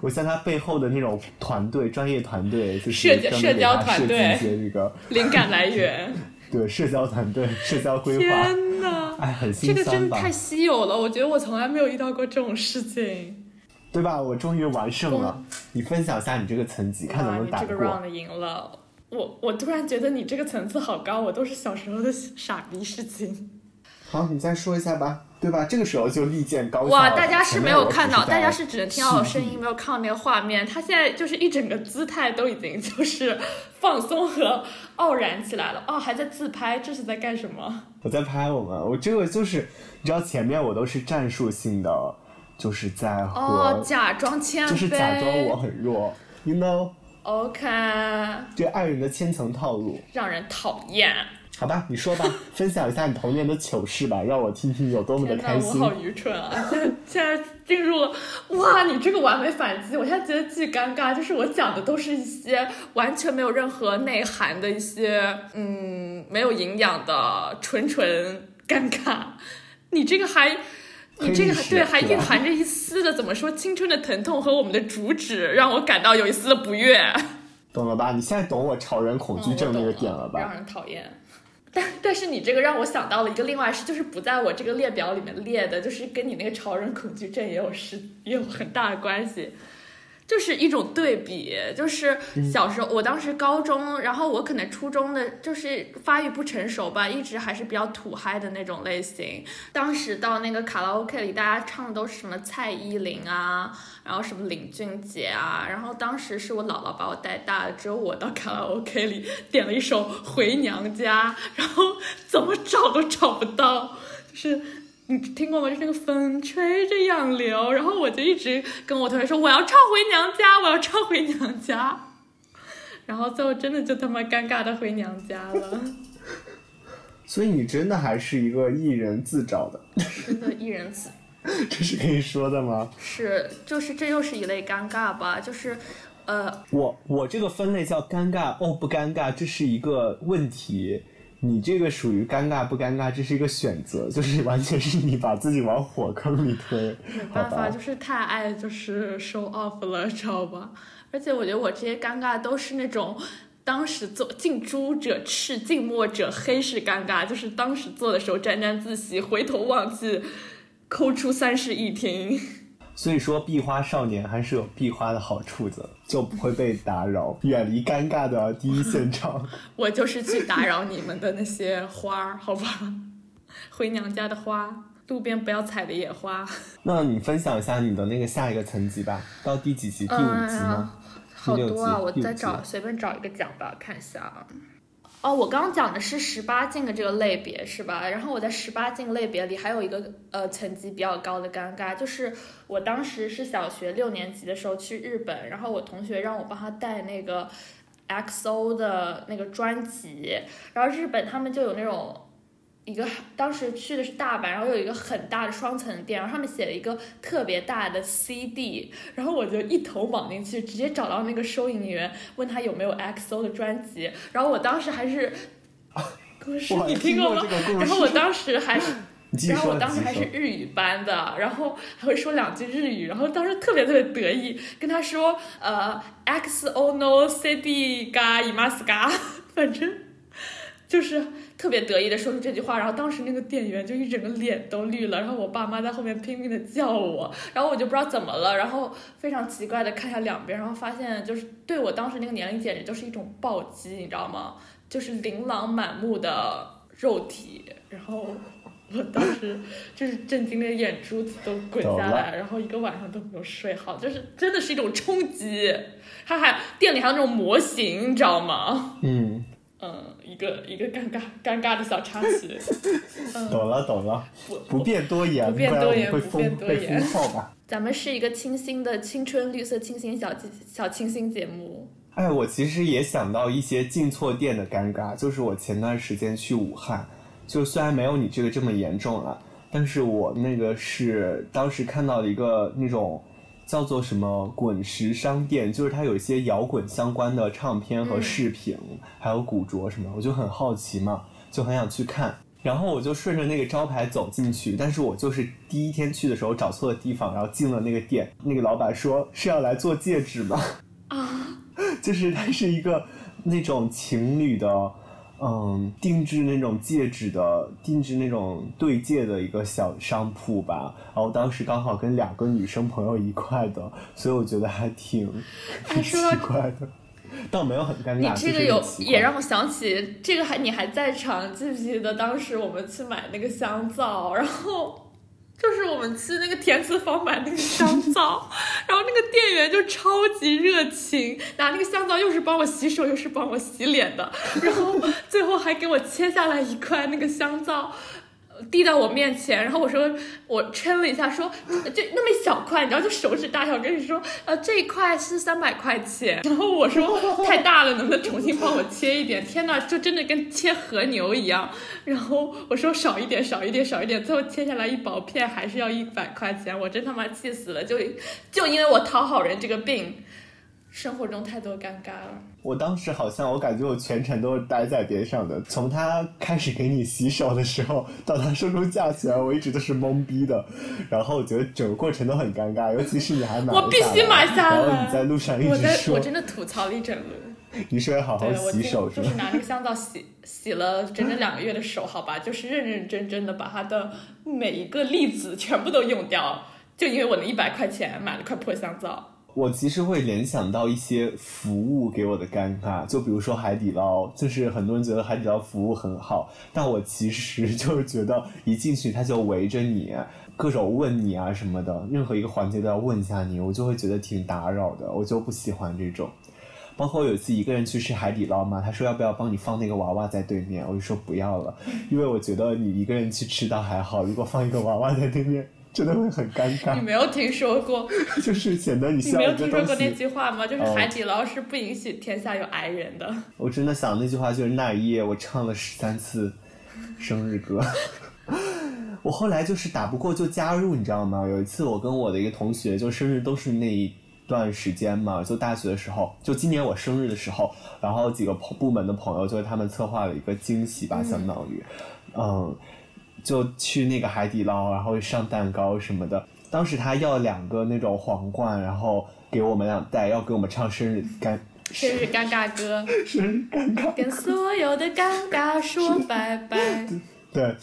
我像他背后的那种团队，专业团队，就是
社交社交团队
一些这个
灵感来源。
对，社交团队，社交规划。
天哪！
哎，很
这个真的太稀有了，我觉得我从来没有遇到过这种事情。
对吧？我终于完胜了。你分享一下你这个层级，看能不能打过。
这个 round 赢了。我我突然觉得你这个层次好高，我都是小时候的傻逼事情。
好，你再说一下吧。对吧？这个时候就利剑高
哇！大家是没有看到，大家
是
只能听到我声音，没有看到那个画面。他现在就是一整个姿态都已经就是 放松和傲然起来了。哦，还在自拍，这是在干什么？
我在拍我们。我这个就是，你知道前面我都是战术性的，就是在和
哦假装谦卑，
就是假装我很弱，you
know？OK。
这爱人的千层套路，
让人讨厌。
好吧，你说吧，分享一下你童年的糗事吧，让我听听有多么的开心。
我好愚蠢啊！现 在现在进入了，哇，你这个完美反击，我现在觉得巨尴尬，就是我讲的都是一些完全没有任何内涵的一些，嗯，没有营养的纯纯尴尬。你这个还，你这个对还蕴含着一丝的怎么说青春的疼痛和我们的主旨，让我感到有一丝的不悦。
懂了吧？你现在懂我潮人恐惧症那个点了吧？
让人讨厌。但但是你这个让我想到了一个另外事，就是不在我这个列表里面列的，就是跟你那个潮人恐惧症也有是也有很大的关系。就是一种对比，就是小时候，我当时高中，然后我可能初中的，就是发育不成熟吧，一直还是比较土嗨的那种类型。当时到那个卡拉 OK 里，大家唱的都是什么蔡依林啊，然后什么林俊杰啊，然后当时是我姥姥把我带大的，只有我到卡拉 OK 里点了一首《回娘家》，然后怎么找都找不到，就是。你听过吗？就是那个风吹着杨柳，然后我就一直跟我同学说我要唱回娘家，我要唱回娘家，然后最后真的就他妈尴尬的回娘家了。
所以你真的还是一个艺人自找的？
真的艺人自？
这是可以说的吗？
是，就是这又是一类尴尬吧？就是，呃，
我我这个分类叫尴尬哦不尴尬，这是一个问题。你这个属于尴尬不尴尬，这是一个选择，就是完全是你把自己往火坑里推。
没办法，就是太爱就是 show off 了，知道吧？而且我觉得我这些尴尬都是那种。当时做近朱者赤，近墨者黑是尴尬，就是当时做的时候沾沾自喜，回头忘记抠出三室一厅。
所以说，壁花少年还是有壁花的好处的，就不会被打扰，远离尴尬的第一现场。
我就是去打扰你们的那些花儿，好吧？回娘家的花，路边不要采的野花。
那你分享一下你的那个下一个层级吧，到第几级？第五级吗？
好多啊！我再找随便找一个讲吧，看一下啊。哦，我刚刚讲的是十八禁的这个类别是吧？然后我在十八禁类别里还有一个呃层级比较高的尴尬，就是我当时是小学六年级的时候去日本，然后我同学让我帮他带那个 XO 的那个专辑，然后日本他们就有那种。一个当时去的是大阪，然后有一个很大的双层店，然后上面写了一个特别大的 CD，然后我就一头往进去，直接找到那个收银员，问他有没有 XO 的专辑，然后我当时还是，故事你听过吗然后我当时还是。然后我当时。还是日语班的，然后还会说两句日语，然后当时特别特别得意，跟他说呃 X O no CD ga imas ga，反正就是特别得意的说出这句话，然后当时那个店员就一整个脸都绿了，然后我爸妈在后面拼命的叫我，然后我就不知道怎么了，然后非常奇怪的看下两边，然后发现就是对我当时那个年龄简直就是一种暴击，你知道吗？就是琳琅满目的肉体，然后我当时就是震惊的眼珠子都滚下来，然后一个晚上都没有睡好，就是真的是一种冲击。他还店里还有那种模型，你知道吗？
嗯，
嗯，一个一个尴尬尴尬的小插曲。嗯，
懂了懂了，
不
不便多言，
不便多言不便多言
吧。
咱们是一个清新的青春绿色清新小小清新节目。
哎，我其实也想到一些进错店的尴尬，就是我前段时间去武汉，就虽然没有你这个这么严重啊，但是我那个是当时看到了一个那种叫做什么滚石商店，就是它有一些摇滚相关的唱片和
嗯
饰品，还有古着什么，我就很好奇嘛，就很想去看。然后我就顺着那个招牌走进去，但是我就是第一天去的时候找错了地方，然后进了那个店，那个老板说是要来做戒指吗？
啊，
就是它是一个那种情侣的，嗯，定制那种戒指的，定制那种对戒的一个小商铺吧。然后当时刚好跟两个女生朋友一块的，所以我觉得还挺
哎
奇
说到
怪的，倒没有很尴尬。
你这个有也让我想起这个还你还在场，记不记得当时我们去买那个香皂，然后。就是我们去那个填词坊买那个香皂，然后那个店员就超级热情，拿那个香皂又是帮我洗手又是帮我洗脸的，然后最后还给我切下来一块那个香皂，递到我面前，然后我说我称了一下，说这那么一小块，你知道就手指大小，跟你说呃这一块是三百块钱，然后我说太大了，能不能重新帮我切一点？天呐，就真的跟切和牛一样。然后我说少一点，少一点，少一点，最后切下来一薄片还是要一百块钱，我真他妈气死了！就就因为我讨好人这个病，生活中太多尴尬了。
我当时好像我感觉我全程都是待在边上的，从他开始给你洗手的时候到他说出价钱，我一直都是懵逼的。然后我觉得整个过程都很尴尬，尤其是你还买
我必须买下来
然后你在路上一直说
我，真的吐槽了一整轮。
你说要好好洗手是吧
就是？拿那个香皂洗洗了整整两个月的手，好吧，就是认认真真的把它的每一个粒子全部都用掉，就因为我那一百块钱买了块破香皂。
我其实会联想到一些服务给我的尴尬，就比如说海底捞，就是很多人觉得海底捞服务很好，但我其实就是觉得一进去他就围着你，各种问你啊什么的，任何一个环节都要问一下你，我就会觉得挺打扰的，我就不喜欢这种。包括有一次一个人去吃海底捞嘛，他说要不要帮你放那个娃娃在对面，我就说不要了，因为我觉得你一个人去吃倒还好，如果放一个娃娃在对面，真的会很尴尬你，
没有听说过？
就是显得你
你没有听说过那。句话吗？就是
哦
海底捞是不允许天下有矮人的。
我真的想那句话就是那一夜我唱了十三次生日歌。我后来就是打不过就加入，你知道吗？有一次我跟我的一个同学，就生日都是那一段时间嘛，就大学的时候，就今年我生日的时候，然后几个朋部门的朋友，就是他们策划了一个惊喜吧，相当于，嗯，就去那个海底捞，然后上蛋糕什么的。当时他要两个那种皇冠，然后给我们俩戴，要给我们唱生日干
生日尴尬歌，
生日尴尬，
跟所有的尴尬说拜拜。
对，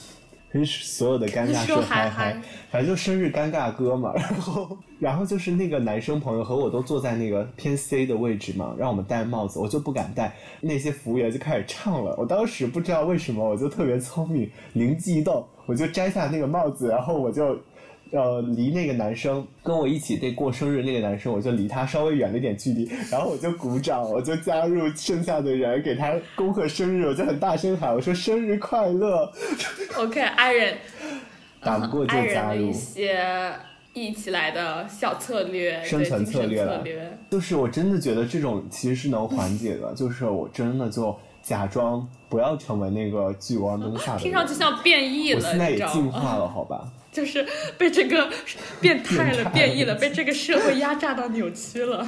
跟所有的尴尬
说
嗨
嗨嗨
反正就生日尴尬歌嘛。然后，然后就是那个男生朋友和我都坐在那个偏 C 的位置嘛，让我们戴帽子，我就不敢戴。那些服务员就开始唱了，我当时不知道为什么，我就特别聪明，灵机一动，我就摘下那个帽子，然后我就。呃，离那个男生跟我一起得过生日那个男生，我就离他稍微远了一点距离，然后我就鼓掌，我就加入剩下的人给他恭贺生日，我就很大声喊，我说生日快乐
，OK，爱人，
打不过就加入
一。些一起来的小策略，
生存策略了。就是我真的觉得这种其实是能缓解的，就是我真的就假装不要成为那个聚光灯下的人。
听上去像变异了，
我现在也？进化了，好吧？
就是被这个变态了、
变
异了，被这个社会压榨到扭曲了。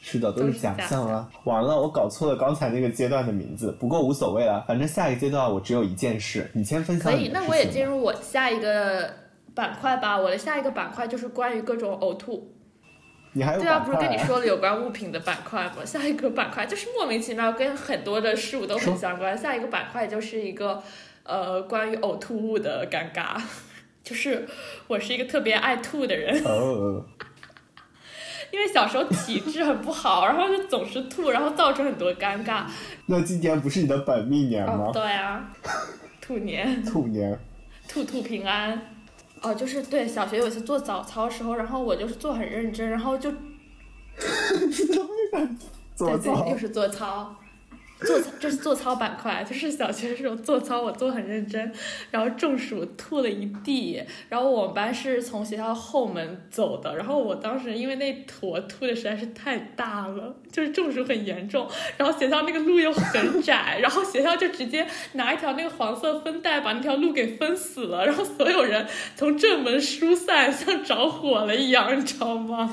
是的，都是假象啊！完了，我搞错了刚才那个阶段的名字，不过无所谓了，反正下一个阶段我只有一件事，你先分享
可以，那我也进入我下一个板块吧。我的下一个板块就是关于各种呕吐。
你还有
对啊，不是跟你说了有关物品的板块吗？下一个板块就是莫名其妙跟很多的事物都很相关。下一个板块就是一个呃关于呕吐物的尴尬，就是我是一个特别爱吐的人，
哦，
因为小时候体质很不好，然后就总是吐，然后造成很多尴尬。
那今年不是你的本命年
哦
吗，？
对啊，兔年。
兔年，
兔兔平安。哦，就是对，小学有一次做早操的时候，然后我就是做很认真，然后就
做操
对对，又是做操，做 就是做操板块，就是小学时候做操，我做很认真，然后中暑吐了一地，然后我们班是从学校后门走的，然后我当时因为那坨吐的实在是太大了，就是中暑很严重，然后学校那个路又很窄，然后学校就直接拿一条那个黄色分带把那条路给封死了，然后所有人从正门疏散，像着火了一样，你知道吗？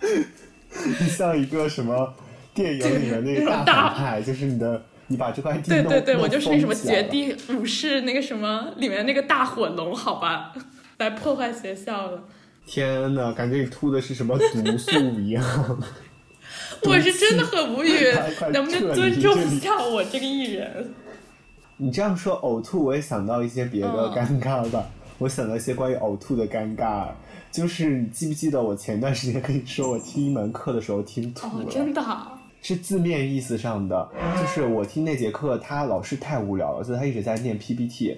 像一个什么电影里面那个大
大
反派，就是你的，你把这块地弄
对对对，我就是那什么绝地武士那个什么里面那个大火龙，好吧，来破坏学校了。
天呐，感觉你吐的是什么毒素一样。
我是真的很无语能不能尊重一下我这个艺人？
你这样说呕吐，我也想到一些别的
嗯
尴尬吧。我想到一些关于呕吐的尴尬，就是你记不记得我前段时间跟你说，我听一门课的时候听吐
哦
了，，
真的啊，
是字面意思上的，就是我听那节课，他老师太无聊了，所以他一直在念 PPT，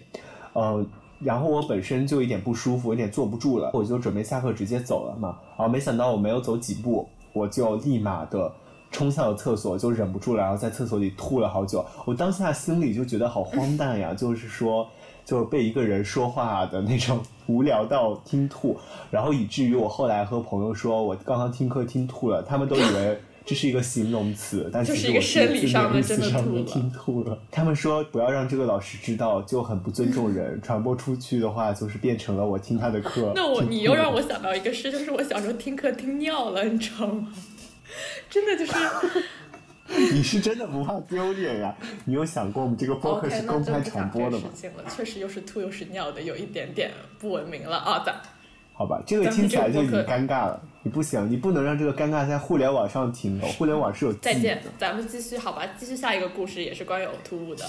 呃，然后我本身就有点不舒服，有点坐不住了，我就准备下课直接走了嘛，然后没想到我没有走几步，我就立马的冲向了厕所，就忍不住了，然后在厕所里吐了好久。我当下心里就觉得好荒诞呀，就是说，就是被一个人说话的那种无聊到听吐，然后以至于我后来和朋友说我刚刚听课听吐了，他们都以为。这是一个形容词，但
是一个
实我
生理上的
意思
真的
上的
吐了
听吐了。他们说不要让这个老师知道，就很不尊重人。传播出去的话，就是变成了我听他的课。
那我你又让我想到一个事，就是我小时候听课听尿了，你知道吗？真的就是
你是真的不怕丢脸呀？你有想过我们这个播客是公开传播的吗
确实又是吐又是尿的，有一点点不文明了啊！咱
好吧，这个听起来就已经尴尬了。你不行，你不能让这个尴尬在互联网上停留。互联网是有
再见咱们继续好吧，继续下一个故事，也是关于呕吐物的。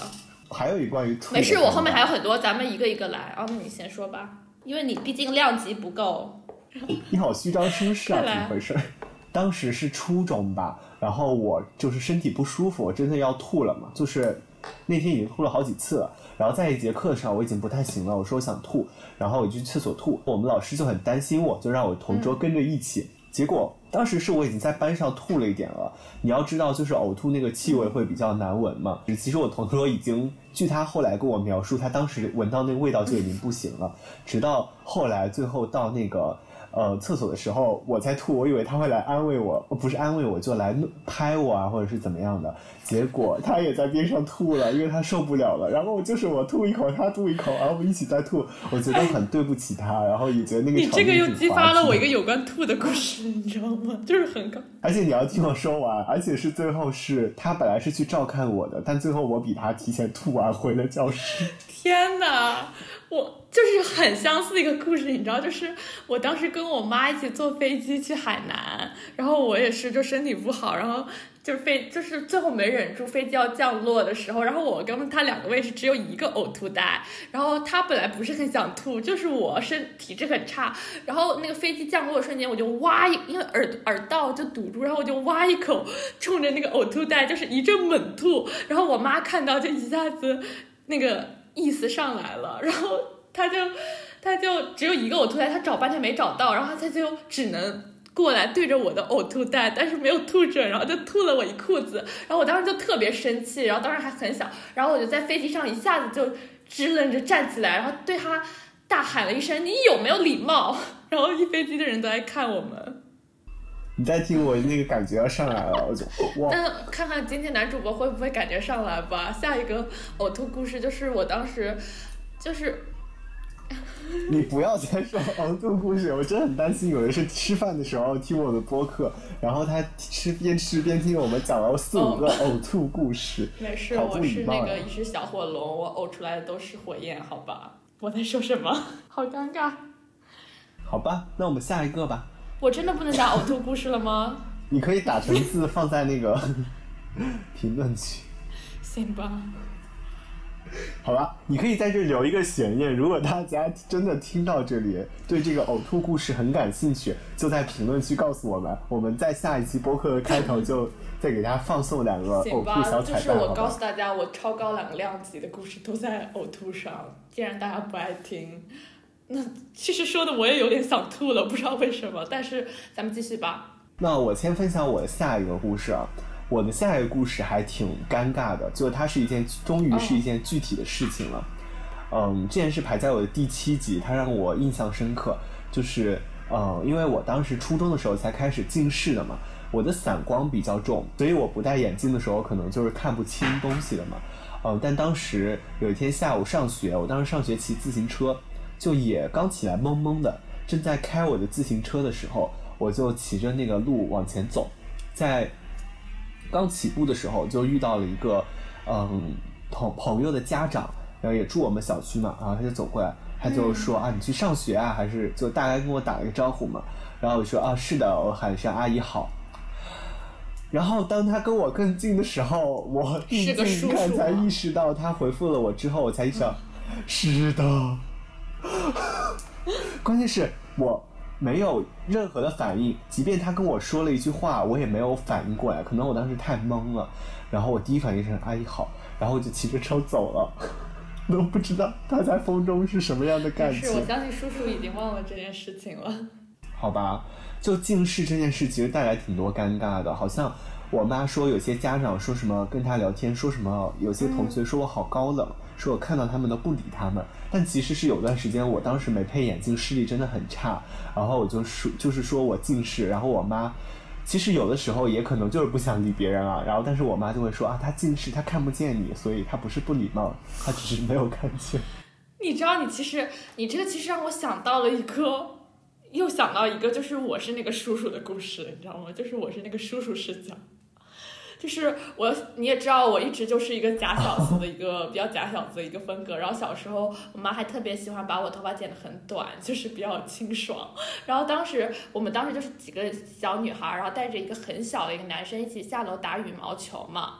还有一关于吐
没事，我后面还有很多，咱们一个一个来啊。那你先说吧，因为你毕竟量级不够。
你好虚张声势啊，怎么回事？当时是初中吧，然后我就是身体不舒服，我真的要吐了嘛，就是那天已经吐了好几次了。然后在一节课上我已经不太行了，我说我想吐，然后我就去厕所吐。我们老师就很担心我，就让我同桌跟着一起。结果当时是我已经在班上吐了一点了。你要知道，就是呕吐那个气味会比较难闻嘛。其实我同桌已经，据他后来跟我描述，他当时闻到那个味道就已经不行了。直到后来最后到那个呃厕所的时候，我在吐，我以为他会来安慰我，呃不是安慰我，就来弄拍我啊，或者是怎么样的。结果他也在边上吐了，因为他受不了了。然后就是我吐一口，他吐一口，然后我们一起在吐。我觉得很对不起他，然后也觉得那个
你这个又激发了我一个有关吐的故事，你知道吗？就是很搞。
而且你要听我说完，而且是最后是他本来是去照看我的，但最后我比他提前吐完回了教室。
天哪！我就是很相似一个故事，你知道，就是我当时跟我妈一起坐飞机去海南，然后我也是就身体不好，然后就飞就是最后没忍住，飞机要降落的时候，然后我跟他两个位置只有一个呕吐袋，然后他本来不是很想吐，就是我身体质很差，然后那个飞机降落的瞬间，我就哇，因为耳耳道就堵住，然后我就哇一口冲着那个呕吐袋就是一阵猛吐，然后我妈看到就一下子那个。意思上来了，然后他就他就只有一个呕吐袋，他找半天没找到，然后他就只能过来对着我的呕吐袋，但是没有吐准，然后就吐了我一裤子，然后我当时就特别生气，然后当时还很小，然后我就在飞机上一下子就支棱着站起来，然后对他大喊了一声：“你有没有礼貌？”然后一飞机的人都在看我们。
你再听我那个感觉要上来了，我就哇！
那看看今天男主播会不会感觉上来吧。下一个呕吐故事就是我当时，就是，
你不要再说呕吐故事，我真的很担心有人是吃饭的时候听我的播客，然后他吃边吃边听我们讲了四五个呕吐故事。
没事，我是那个一只小火龙，我呕出来的都是火焰，好吧？我在说什么？好尴尬。
好吧，那我们下一个吧。
我真的不能讲呕吐故事了吗？
你可以打成字放在那个 评论区。
行吧。
好吧，你可以在这留一个悬念，如果大家真的听到这里，对这个呕吐故事很感兴趣，就在评论区告诉我们，我们在下一期播客的开头就再给大家放送两个呕吐小彩蛋。
就是我告诉大家，我超高两个量级的故事都在呕吐上，既然大家不爱听。那其实说的我也有点想吐了，不知道为什么。但是咱们继续吧。
那我先分享我的下一个故事啊，我的下一个故事还挺尴尬的，就它是一件，终于是一件具体的事情了。嗯，这件事排在我的第七集，它让我印象深刻。就是，嗯，因为我当时初中的时候才开始近视的嘛，我的散光比较重，所以我不戴眼镜的时候，可能就是看不清东西的嘛。嗯，但当时有一天下午上学，我当时上学骑自行车。就也刚起来懵懵的，正在开我的自行车的时候，我就骑着那个路往前走，在刚起步的时候就遇到了一个嗯朋朋友的家长，然后也住我们小区嘛，然后他就走过来，他就说啊你去上学啊，还是就大概跟我打了个招呼嘛，然后我说啊是的，我喊声阿姨好。然后当他跟我更近的时候，我定睛看才意识到他回复了我之后，我才意识到是的。关键是我没有任何的反应，即便他跟我说了一句话，我也没有反应过来。可能我当时太懵了，然后我第一反应是“阿姨好”，然后我就骑着车走了，都不知道他在风中是什么样的感觉。
是我相信叔叔已经忘了这件事情了。
好吧，就近视这件事其实带来挺多尴尬的，好像我妈说有些家长说什么跟他聊天，说什么有些同学说我好高冷。说我看到他们都不理他们，但其实是有段时间，我当时没配眼镜，视力真的很差。然后我就说，就是说我近视。然后我妈，其实有的时候也可能就是不想理别人啊。然后但是我妈就会说啊，他近视，他看不见你，所以他不是不礼貌，他只是没有看见。
你知道，你其实你这个其实让我想到了一个，又想到一个，就是我是那个叔叔的故事，你知道吗？就是我是那个叔叔视角。就是我，你也知道，我一直就是一个假小子的一个比较假小子的一个风格。然后小时候，我妈还特别喜欢把我头发剪得很短，就是比较清爽。然后当时我们当时就是几个小女孩，然后带着一个很小的一个男生一起下楼打羽毛球嘛，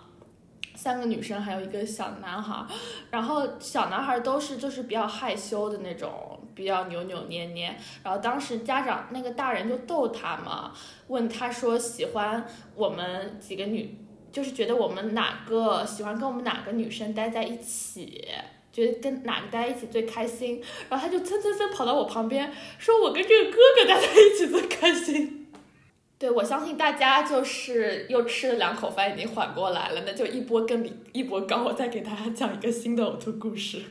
三个女生还有一个小男孩。然后小男孩都是就是比较害羞的那种，比较扭扭捏捏。然后当时家长那个大人就逗他嘛，问他说喜欢我们几个女。就是觉得我们哪个喜欢跟我们哪个女生待在一起，觉得跟哪个待在一起最开心，然后他就蹭蹭蹭跑到我旁边，说我跟这个哥哥待在一起最开心。对，我相信大家就是又吃了两口饭，已经缓过来了，那就一波更比一波高，我再给大家讲一个新的呕吐故事，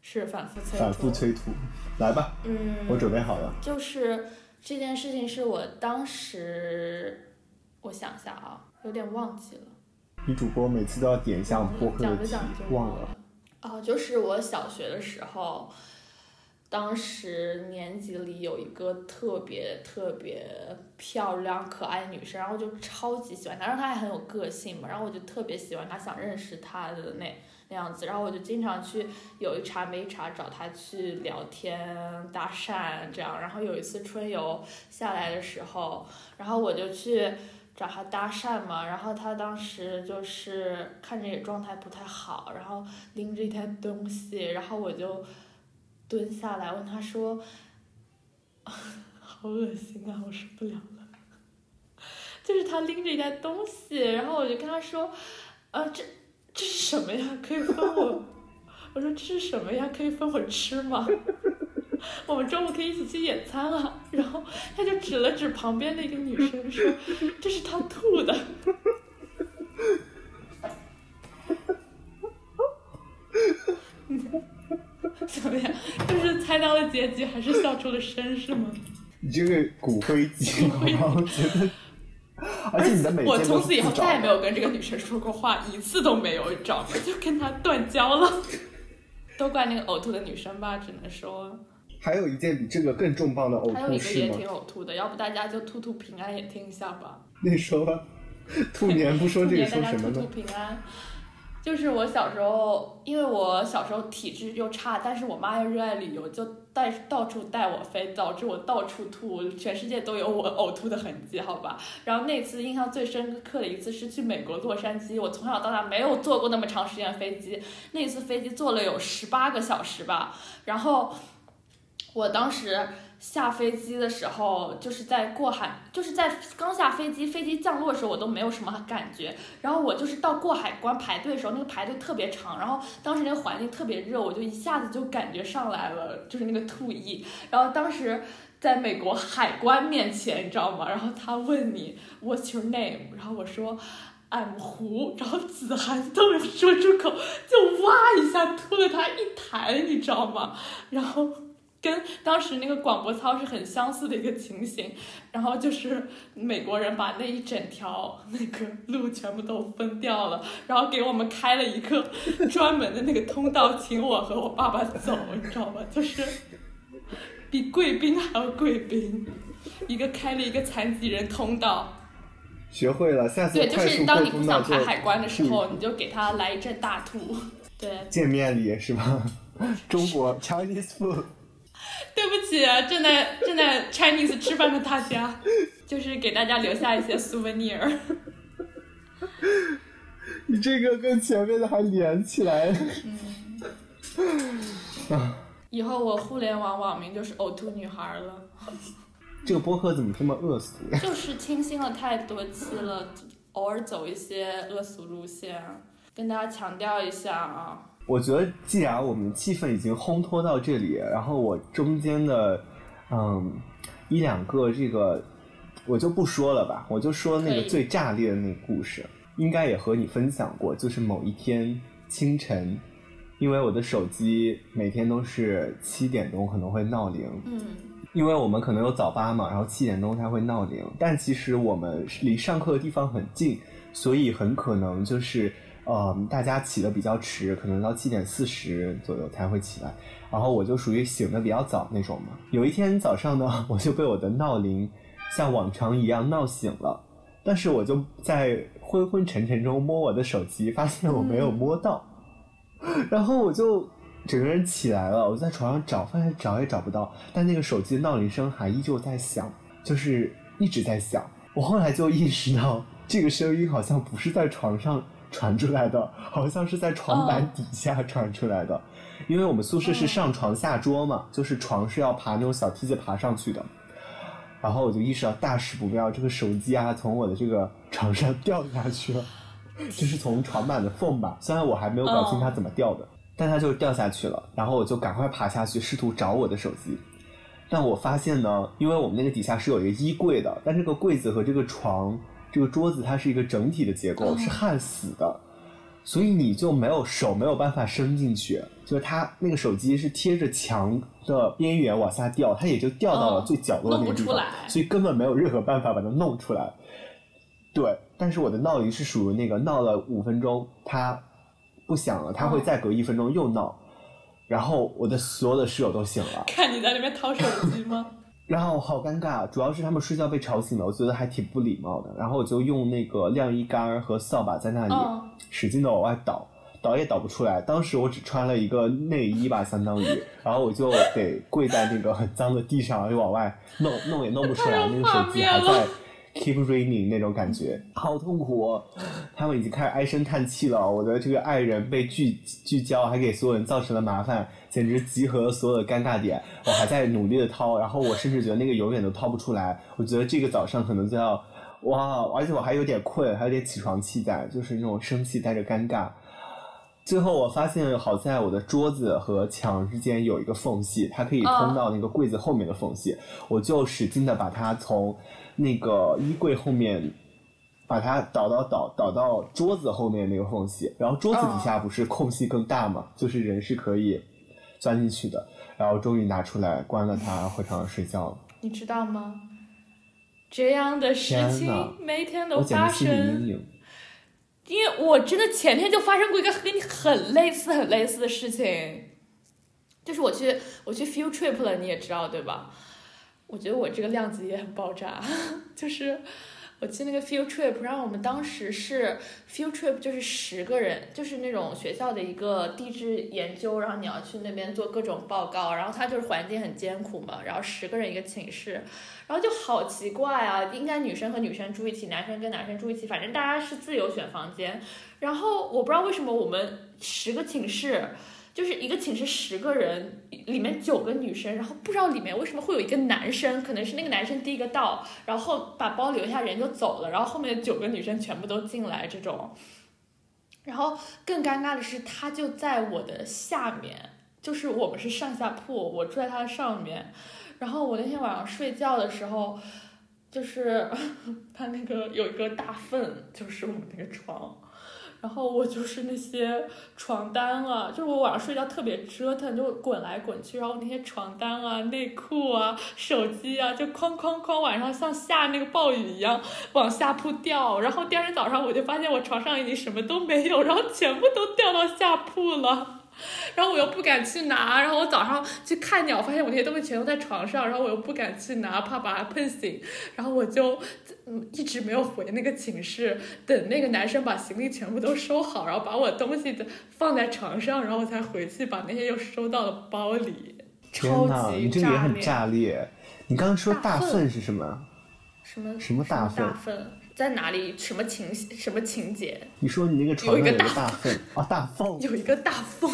是反复催
反复催吐，来吧，
嗯，
我准备好了。
就是这件事情是我当时，我想一下啊，有点忘记了。
女主播每次都要点一下播客的
题，
忘了。
哦，就是我小学的时候，当时年级里有一个特别特别漂亮可爱女生，然后就超级喜欢她，然后她还很有个性嘛，然后我就特别喜欢她，想认识她的那那样子，然后我就经常去有一茬没一茬找她去聊天搭讪这样，然后有一次春游下来的时候，然后我就去。找他搭讪嘛，然后他当时就是看着也状态不太好，然后拎着一袋东西，然后我就蹲下来问他说：“ 好恶心啊，我受不了了。”就是他拎着一袋东西，然后我就跟他说：“啊，这这是什么呀？可以分我？” 我说：“这是什么呀？可以分我吃吗？”我们中午可以一起去野餐啊！然后他就指了指旁边的一个女生说：“这是他吐的。”怎么样？就是猜到了结局，还是笑出了声，是吗？
你这个骨灰级，我觉得。而且你的每
我从此以后再也没有跟这个女生说过话，一次都没有，你知道吗？就跟她断交了。都怪那个呕吐的女生吧，只能说。
还有一件比这个更重磅的呕吐
还有一个也挺呕吐的，要不大家就吐吐平安也听一下吧。
那说吧，兔年不说这个说什么
呢？吐吐平安。就是我小时候，因为我小时候体质又差，但是我妈又热爱旅游，就带到处带我飞，导致我到处吐，全世界都有我呕吐的痕迹，好吧。然后那次印象最深刻的一次是去美国洛杉矶，我从小到大没有坐过那么长时间飞机，那次飞机坐了有十八个小时吧，然后。我当时下飞机的时候，就是在过海，就是在刚下飞机，飞机降落的时候，我都没有什么感觉。然后我就是到过海关排队的时候，那个排队特别长，然后当时那个环境特别热，我就一下子就感觉上来了，就是那个吐意。然后当时在美国海关面前，你知道吗？然后他问你 What's your name？然后我说 I'm 胡，然后子涵都没说出口，就哇一下吐了他一台，你知道吗？然后。跟当时那个广播操是很相似的一个情形，然后就是美国人把那一整条那个路全部都封掉了，然后给我们开了一个专门的那个通道，请我和我爸爸走，你知道吗？就是比贵宾还要贵宾，一个开了一个残疾人通道。
学会了，下次
对，就是当你不想排海关的时候，你就给他来一阵大吐。对，
见面礼是吧？中国 Chinese food。
对不起，正在正在 Chinese 吃饭的大家，就是给大家留下一些 souvenir。
你这个跟前面的还连起来了。
嗯。以后我互联网网名就是呕吐女孩了。
这个播客怎么这么恶俗？
就是清新了太多期了，偶尔走一些恶俗路线，跟大家强调一下啊。
我觉得，既然我们气氛已经烘托到这里，然后我中间的，嗯，一两个这个，我就不说了吧，我就说那个最炸裂的那个故事，应该也和你分享过，就是某一天清晨，因为我的手机每天都是七点钟可能会闹铃，
嗯，
因为我们可能有早八嘛，然后七点钟它会闹铃，但其实我们离上课的地方很近，所以很可能就是。呃，大家起的比较迟，可能到七点四十左右才会起来，然后我就属于醒的比较早那种嘛。有一天早上呢，我就被我的闹铃像往常一样闹醒了，但是我就在昏昏沉沉中摸我的手机，发现我没有摸到，然后我就整个人起来了，我在床上找，发现找也找不到，但那个手机闹铃声还依旧在响，就是一直在响。我后来就意识到，这个声音好像不是在床上。传出来的，好像是在床板底下传出来的，因为我们宿舍是上床下桌嘛，就是床是要爬那种小梯子爬上去的。然后我就意识到大事不妙，这个手机啊从我的这个床上掉下去了，就是从床板的缝吧。虽然我还没有搞清它怎么掉的，但它就掉下去了。然后我就赶快爬下去试图找我的手机，但我发现呢，因为我们那个底下是有一个衣柜的，但这个柜子和这个床。这个桌子它是一个整体的结构，是焊死的，所以你就没有手没有办法伸进去，就是它那个手机是贴着墙的边缘往下掉，它也就掉到了最角落那个地方，所以根本没有任何办法把它弄出来。对，但是我的闹铃是属于那个闹了五分钟，它不响了，它会再隔一分钟又闹。然后我的所有的室友都醒了，
看你在那边掏手机吗？
然后好尴尬，主要是他们睡觉被吵醒了，我觉得还挺不礼貌的。然后我就用那个晾衣杆和扫把在那里
嗯
使劲的往外倒，倒也倒不出来。当时我只穿了一个内衣吧，相当于，然后我就得跪在那个很脏的地上，又往外弄，弄也弄不出来，那个手机还在 keep raining 那种感觉，好痛苦。他们已经开始唉声叹气了，我的这个爱人被聚聚焦，还给所有人造成了麻烦，简直集合了所有的尴尬点。我还在努力的掏，然后我甚至觉得那个永远都掏不出来。我觉得这个早上可能就要哇，而且我还有点困，还有点起床气在，就是那种生气带着尴尬。最后我发现，好在我的桌子和墙之间有一个缝隙，它可以通到那个柜子后面的缝隙。我就使劲的把它从那个衣柜后面，把它倒倒倒倒到桌子后面那个缝隙。然后桌子底下不是空隙更大嘛，就是人是可以钻进去的。然后终于拿出来关了它，回床上睡觉了。
你知道吗？这样的事
天
情每天都
我简
发
直心理阴
生。因为我真的前天就发生过一个跟你很类似、很类似的事情，就是我去我去 feel trip 了，你也知道对吧？我觉得我这个量级也很爆炸，就是我去那个 field trip，然后我们当时是 field trip 就是十个人，就是那种学校的一个地质研究，然后你要去那边做各种报告，然后它就是环境很艰苦嘛，然后十个人一个寝室，然后就好奇怪啊，应该女生和女生住一起，男生跟男生住一起，反正大家是自由选房间。然后我不知道为什么我们十个寝室，就是一个寝室十个人，里面九个女生，然后不知道里面为什么会有一个男生，可能是那个男生第一个到，然后把包留下人就走了，然后后面的九个女生全部都进来这种。然后更尴尬的是，他就在我的下面，就是我们是上下铺，我住在他的上面。然后我那天晚上睡觉的时候，就是 他那个有一个大粪，就是我们那个床。然后我就是那些床单啊，就是我晚上睡觉特别折腾，就滚来滚去，然后那些床单啊、内裤啊、手机啊，就哐哐哐，晚上像下那个暴雨一样往下铺掉。然后第二天早上我就发现我床上已经什么都没有，然后全部都掉到下铺了。然后我又不敢去拿，然后我早上去看鸟，发现我那些东西全都在床上，然后我又不敢去拿，怕把它碰醒，然后我就嗯一直没有回那个寝室，等那个男生把行李全部都收好，然后把我东西放在床上，然后我才回去把那些又收到了包里，超级
你这个也很。炸裂。你刚刚说大
大粪
粪是什么？
什么
什么大粪
大粪在哪里？什么情什么情节？
你说你那个床上有
一个大
大粪啊，大缝。
有一个大缝。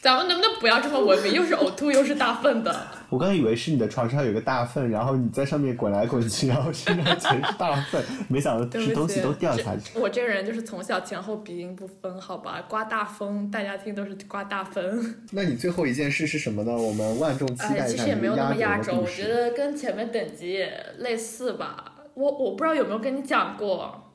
咱们能不能不要这么文明？又是呕吐又是大粪的。
我刚以为是你的床上有个大粪，然后你在上面滚来滚去，然后身上全是大粪，没想到
对不起
是东西都掉下去。
我这个人就是从小前后鼻音不分，好吧？刮大风，大家听都是刮大风。
那你最后一件事是什么呢？我们万众期
哎，
待一下你
其实也没有那么压轴，我觉。得跟前面等级也类似吧。我我不知道有没有跟你讲过，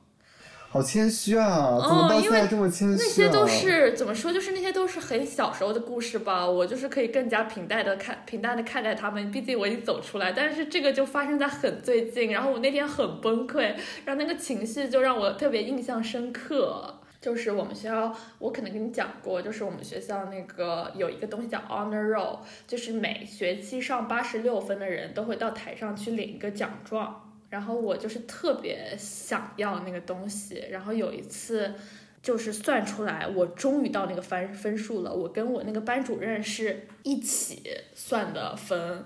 好谦虚啊！怎么到现在这么谦虚、啊
那些都是怎么说？就是那些都是很小时候的故事吧。我就是可以更加平淡的看平淡的看待他们，毕竟我已经走出来。但是这个就发生在很最近，然后我那天很崩溃，然后那个情绪就让我特别印象深刻。就是我们学校，我可能跟你讲过，就是我们学校那个有一个东西叫 honor roll，就是每学期上八十六分的人都会到台上去领一个奖状。然后我就是特别想要那个东西，然后有一次就是算出来，我终于到那个分分数了。我跟我那个班主任是一起算的分，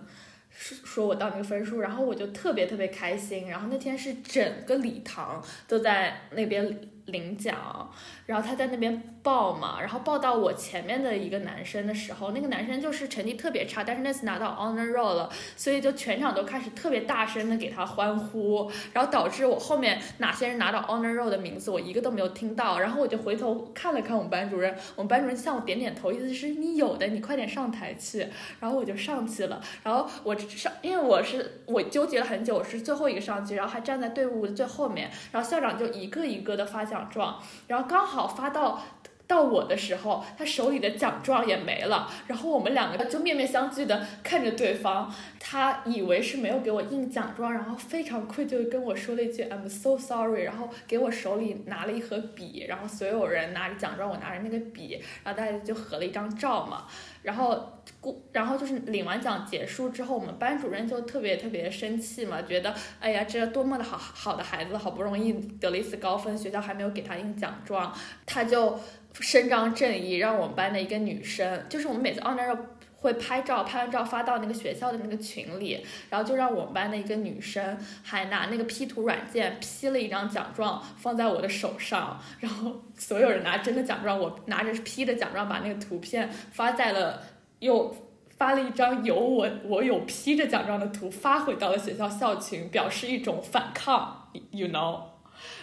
说说我到那个分数，然后我就特别特别开心。然后那天是整个礼堂都在那边领奖，然后他在那边报嘛，然后报到我前面的一个男生的时候，那个男生就是成绩特别差，但是那次拿到 honor roll 了，所以就全场都开始特别大声的给他欢呼，然后导致我后面哪些人拿到 honor roll 的名字我一个都没有听到，然后我就回头看了看我们班主任，我们班主任向我点点头，意思是你有的，你快点上台去，然后我就上去了，然后我上，因为我是我纠结了很久，我是最后一个上去，然后还站在队伍的最后面，然后校长就一个一个的发奖状，然后刚好发到到我的时候，他手里的奖状也没了，然后我们两个就面面相觑的看着对方，他以为是没有给我印奖状，然后非常愧疚的跟我说了一句 I'm so sorry，然后给我手里拿了一盒笔，然后所有人拿着奖状，我拿着那个笔，然后大家就合了一张照嘛，然后过，然后就是领完奖结束之后，我们班主任就特别特别生气嘛，觉得哎呀，这多么的好好的孩子，好不容易得了一次高分，学校还没有给他印奖状，他就。伸张正义，让我们班的一个女生，就是我们每次 honor 会拍照，拍完照发到那个学校的那个群里，然后就让我们班的一个女生还拿那个 P 图软件 P 了一张奖状放在我的手上，然后所有人拿真的奖状，我拿着 P 的奖状把那个图片发在了，又发了一张有我我有 P 着奖状的图发回到了学校校群，表示一种反抗，you know，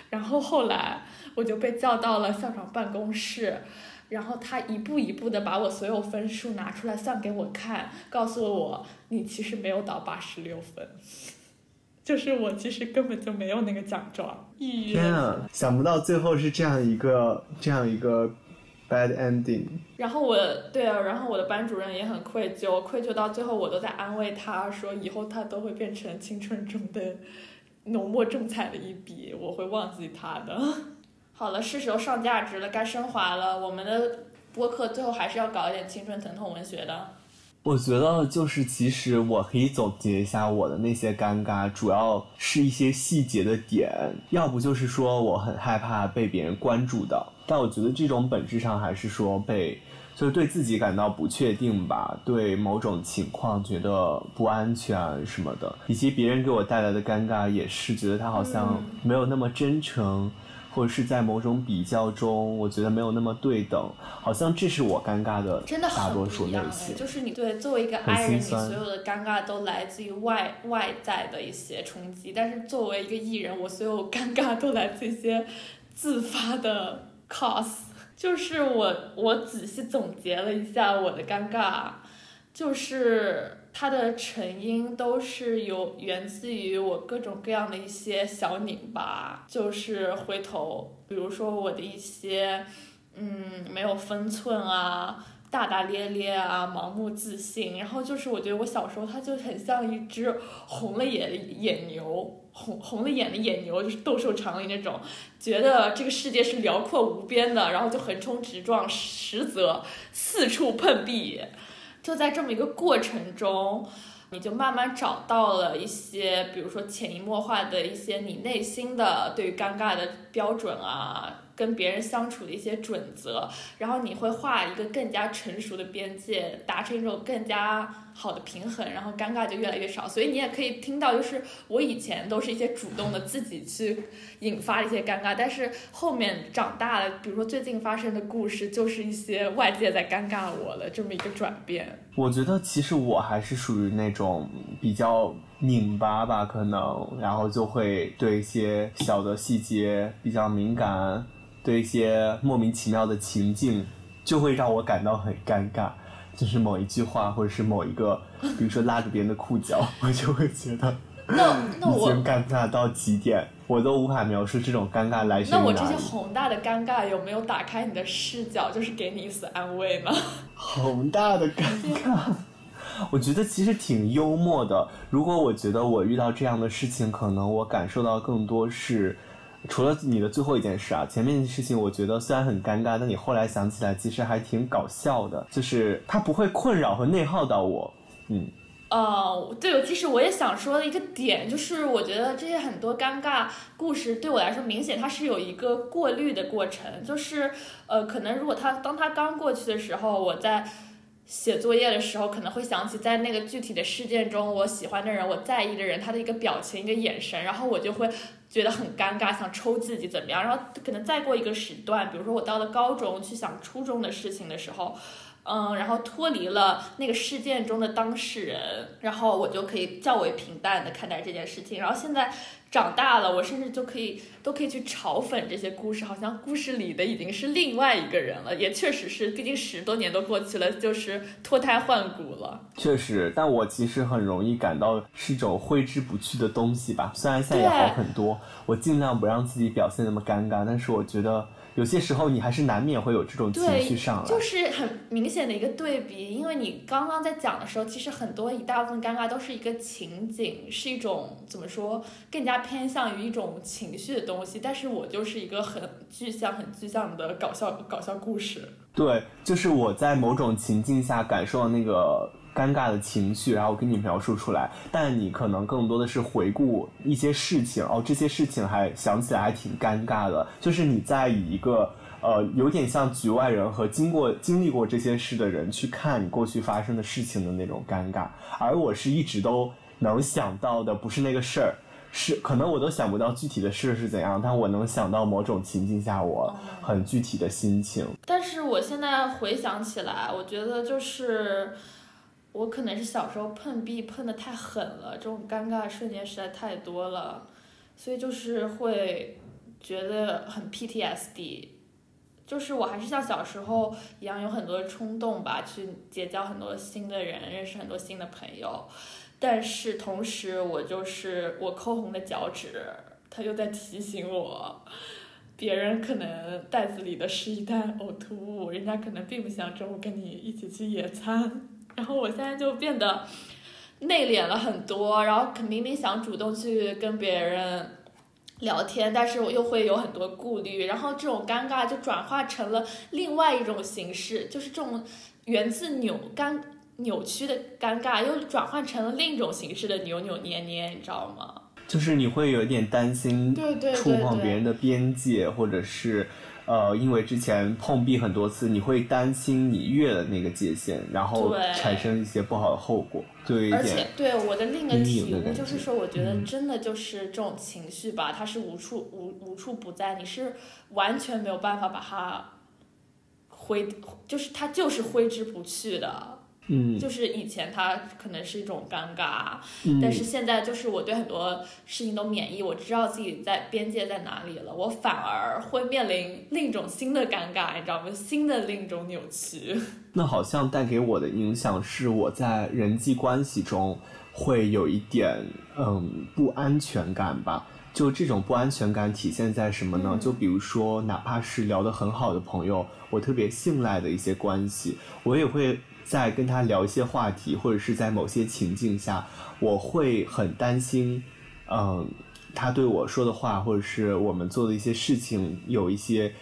然后后来。我就被叫到了校长办公室，然后他一步一步的把我所有分数拿出来算给我看，告诉我你其实没有到八十六分，就是我其实根本就没有那个奖状。
天啊，想不到最后是这样一个这样一个 bad ending。
然后我对啊，然后我的班主任也很愧疚，愧疚到最后我都在安慰他说，以后他都会变成青春中的浓墨重彩的一笔，我会忘记他的。好了，是时候上价值了，该升华了。我们的播客最后还是要搞一点青春疼痛文学的。
我觉得就是，其实我可以总结一下我的那些尴尬，主要是一些细节的点，要不就是说我很害怕被别人关注到。但我觉得这种本质上还是说被，就是对自己感到不确定吧，对某种情况觉得不安全什么的，以及别人给我带来的尴尬，也是觉得他好像没有那么真诚。或者是在某种比较中，我觉得没有那么对等，好像这是我尴尬的大多数类型。
就是你对作为一个爱人，你所有的尴尬都来自于外外在的一些冲击，但是作为一个艺人，我所有尴尬都来自一些自发的 cos。就是我我仔细总结了一下我的尴尬，就是。它的成因都是有源自于我各种各样的一些小拧巴，就是回头，比如说我的一些，嗯，没有分寸啊，大大咧咧啊，盲目自信，然后就是我觉得我小时候它就很像一只红了眼的野牛，红红了眼的野牛，就是斗兽场里那种，觉得这个世界是辽阔无边的，然后就横冲直撞，实则四处碰壁。就在这么一个过程中，你就慢慢找到了一些，比如说潜移默化的一些你内心的对于尴尬的标准啊。跟别人相处的一些准则，然后你会画一个更加成熟的边界，达成一种更加好的平衡，然后尴尬就越来越少。所以你也可以听到，就是我以前都是一些主动的自己去引发一些尴尬，但是后面长大了，比如说最近发生的故事，就是一些外界在尴尬我了这么一个转变。
我觉得其实我还是属于那种比较拧巴吧，可能，然后就会对一些小的细节比较敏感。对一些莫名其妙的情境，就会让我感到很尴尬，就是某一句话，或者是某一个，比如说拉着别人的裤脚，我就会觉得，
那那我
尴尬到极点，我都无法描述这种尴尬来源
那我这些宏大的尴尬有没有打开你的视角，就是给你一丝安慰呢？
宏大的尴尬，我觉得其实挺幽默的。如果我觉得我遇到这样的事情，可能我感受到更多是。除了你的最后一件事啊，前面的事情我觉得虽然很尴尬，但你后来想起来其实还挺搞笑的，就是它不会困扰和内耗到我。嗯，
哦，对，其实我也想说的一个点就是，我觉得这些很多尴尬故事对我来说，明显它是有一个过滤的过程，就是呃，可能如果他当他刚过去的时候，我在。写作业的时候可能会想起在那个具体的事件中，我喜欢的人，我在意的人，他的一个表情、一个眼神，然后我就会觉得很尴尬，想抽自己怎么样？然后可能再过一个时段，比如说我到了高中去想初中的事情的时候，嗯，然后脱离了那个事件中的当事人，然后我就可以较为平淡的看待这件事情。然后现在长大了，我甚至就可以都可以去嘲讽这些故事，好像故事里的已经是另外一个人了。也确实是，毕竟十多年都过去了，就是脱胎换骨了。
确实，但我其实很容易感到是一种挥之不去的东西吧。虽然现在也好很多，我尽量不让自己表现那么尴尬，但是我觉得。有些时候你还是难免会有这种情绪上来，
就是很明显的一个对比。因为你刚刚在讲的时候，其实很多一大部分尴尬都是一个情景，是一种怎么说，更加偏向于一种情绪的东西。但是我就是一个很具象、很具象的搞笑搞笑故事。
对，就是我在某种情境下感受到那个。尴尬的情绪，然后给你描述出来，但你可能更多的是回顾一些事情哦，这些事情还想起来还挺尴尬的，就是你在以一个呃有点像局外人和经过经历过这些事的人去看你过去发生的事情的那种尴尬，而我是一直都能想到的不是那个事儿，是可能我都想不到具体的事是怎样，但我能想到某种情境下我很具体的心情。
但是我现在回想起来，我觉得就是。我可能是小时候碰壁碰的太狠了，这种尴尬瞬间实在太多了，所以就是会觉得很 PTSD，就是我还是像小时候一样有很多冲动吧，去结交很多新的人，认识很多新的朋友，但是同时我就是我抠红的脚趾，他又在提醒我，别人可能袋子里的是一袋呕吐物，人家可能并不想中午跟你一起去野餐。然后我现在就变得内敛了很多，然后明明想主动去跟别人聊天，但是我又会有很多顾虑，然后这种尴尬就转化成了另外一种形式，就是这种源自扭尴扭曲的尴尬，又转换成了另一种形式的扭扭捏捏，你知道吗？
就是你会有点担心触碰别人的边界，或者是。呃，因为之前碰壁很多次，你会担心你越了那个界限，然后产生一些不好的后果，就有一点。而
且，对我的另一个体悟就是说，我觉得真的就是这种情绪吧，它是无处无无处不在，你是完全没有办法把它挥，就是它就是挥之不去的。
嗯，
就是以前它可能是一种尴尬，但是现在就是我对很多事情都免疫，我知道自己在边界在哪里了，我反而会面临另一种新的尴尬，你知道吗？新的另一种扭曲。
那好像带给我的影响是我在人际关系中会有一点嗯不安全感吧？就这种不安全感体现在什么呢？就比如说，哪怕是聊得很好的朋友，我特别信赖的一些关系，我也会。在跟他聊一些话题，或者是在某些情境下，我会很担心，嗯，他对我说的话，或者是我们做的一些事情，有一些，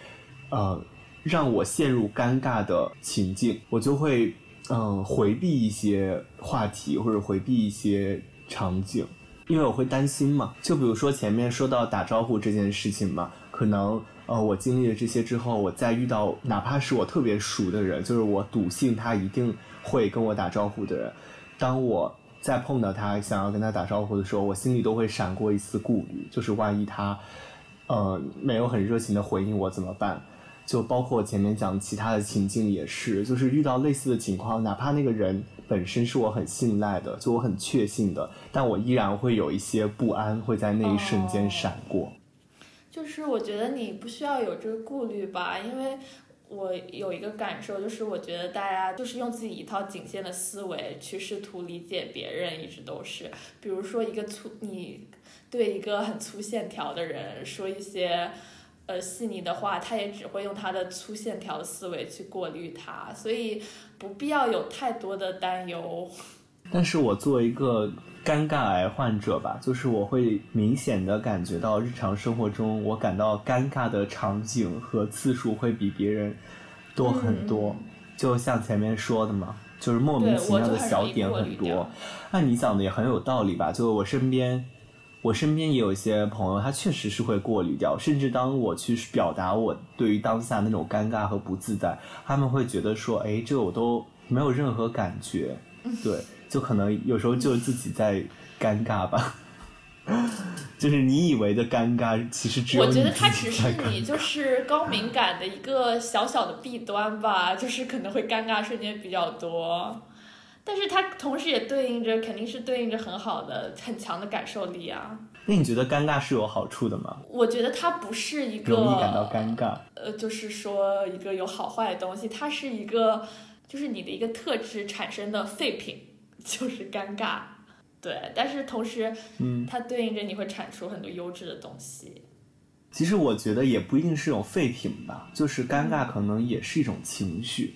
呃，让我陷入尴尬的情境，我就会嗯回避一些话题，或者回避一些场景，因为我会担心嘛。就比如说前面说到打招呼这件事情嘛，可能。呃，我经历了这些之后，我再遇到哪怕是我特别熟的人，就是我笃信他一定会跟我打招呼的人，当我再碰到他想要跟他打招呼的时候，我心里都会闪过一丝顾虑，就是万一他，呃，没有很热情的回应我怎么办？就包括我前面讲其他的情境也是，就是遇到类似的情况，哪怕那个人本身是我很信赖的，就我很确信的，但我依然会有一些不安会在那一瞬间闪过。
就是我觉得你不需要有这个顾虑吧，因为我有一个感受，就是我觉得大家就是用自己一套仅限的思维去试图理解别人，一直都是。比如说一个粗，你对一个很粗线条的人说一些呃细腻的话，他也只会用他的粗线条思维去过滤它，所以不必要有太多的担忧。
但是我作为一个。尴尬癌患者吧，就是我会明显的感觉到日常生活中我感到尴尬的场景和次数会比别人多很多。就像前面说的嘛，就是莫名其妙的小点很多。那你讲的也很有道理吧？就我身边，我身边也有一些朋友，他确实是会过滤掉，甚至当我去表达我对于当下那种尴尬和不自在，他们会觉得说，哎，这我都没有任何感觉，对。就可能有时候就是自己在尴尬吧，就是你以为的尴尬，其实只有
我觉得它只是你就是高敏感的一个小小的弊端吧，就是可能会尴尬瞬间比较多。但是它同时也对应着，肯定是对应着很好的、很强的感受力啊。
那你觉得尴尬是有好处的吗？
我觉得它不是一个
容易感到尴尬，
呃，就是说一个有好坏的东西，它是一个，就是你的一个特质产生的废品，就是尴尬。对，但是同时，
嗯，
它对应着你会产出很多优质的东西。
其实我觉得也不一定是种废品吧，就是尴尬可能也是一种情绪，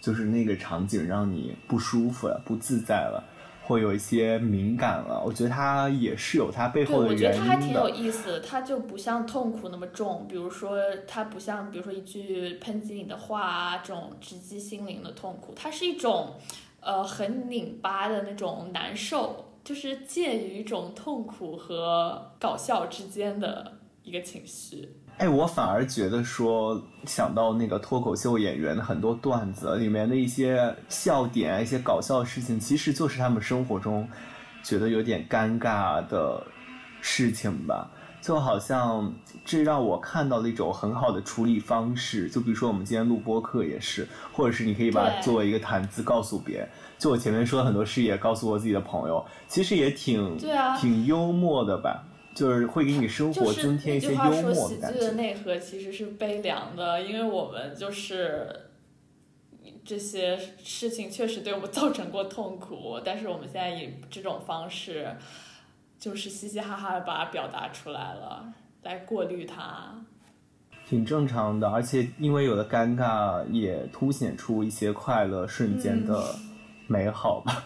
就是那个场景让你不舒服了、不自在了，会有一些敏感了。我觉得它也是有它背，后的原因的
我觉得它还挺有。意思的，它就不像痛苦那么重，比如说它不像，比如说一句抨击你的话啊，这种直击心灵的痛苦，它是一种，呃，很拧巴的那种难受，就是介于一种痛苦和搞笑之间的一个情绪。
哎，我反而觉得说，想到那个脱口秀演员的很多段子里面的一些笑点、一些搞笑的事情，其实就是他们生活中觉得有点尴尬的事情吧。就好像这让我看到了一种很好的处理方式。就比如说我们今天录播课也是，或者是你可以把它作为一个谈资告诉别人。就我前面说的很多事，也告诉我自己的朋友，其实也挺
对啊
挺幽默的吧。就是会给你生活增添一些幽默的感觉
喜剧的。内核其实是悲凉的，因为我们就是这些事情确实对我们造成过痛苦，但是我们现在以这种方式，就是嘻嘻哈哈的把它表达出来了，来过滤它。
挺正常的，而且因为有了尴尬，也凸显出一些快乐瞬间的
嗯
美好吧。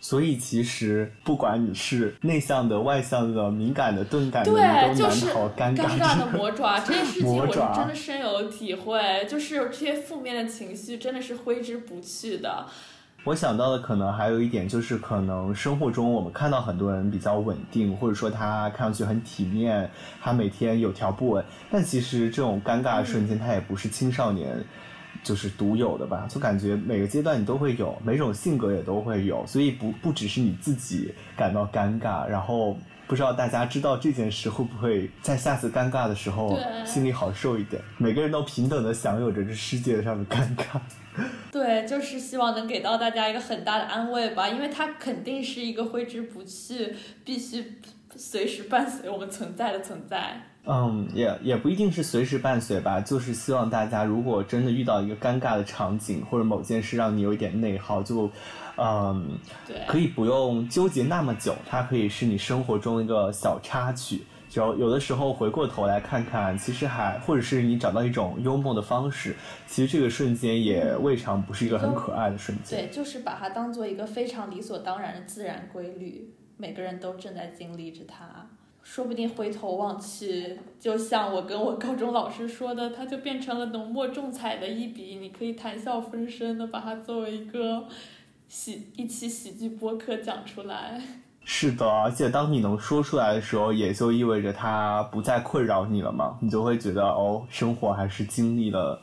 所以其实不管你是内向的、外向的、敏感的、钝感的，
对，就是
难逃尴
尬的魔爪，这件事 情我是真的深有体会，就是这些负面的情绪真的是挥之不去的。
我想到的可能还有一点就是，可能生活中我们看到很多人比较稳定，或者说他看上去很体面，他每天有条不紊，但其实这种尴尬的瞬间，他也不是青少年就是独有的吧？就感觉每个阶段你都会有，每种性格也都会有，所以不不只是你自己感到尴尬，然后。不知道大家知道这件事会不会在下次尴尬的时候心里好受一点？每个人都平等的享有着这世界上的尴尬。
对，就是希望能给到大家一个很大的安慰吧，因为它肯定是一个挥之不去、必须随时伴随我们存在的存在。
嗯，也也不一定是随时伴随吧，就是希望大家如果真的遇到一个尴尬的场景，或者某件事让你有一点内耗，就，嗯，
对，
可以不用纠结那么久，它可以是你生活中一个小插曲。就有的时候回过头来看看，其实还或者是你找到一种幽默的方式，其实这个瞬间也未尝不是一个很可爱的瞬间。
对，就是把它当做一个非常理所当然的自然规律，每个人都正在经历着它。说不定回头望去，就像我跟我高中老师说的，它就变成了浓墨重彩的一笔，你可以谈笑风生的把它作为一个喜一期喜剧播客讲出来。
是的，而且当你能说出来的时候，也就意味着它不再困扰你了嘛，你就会觉得哦，生活还是经历了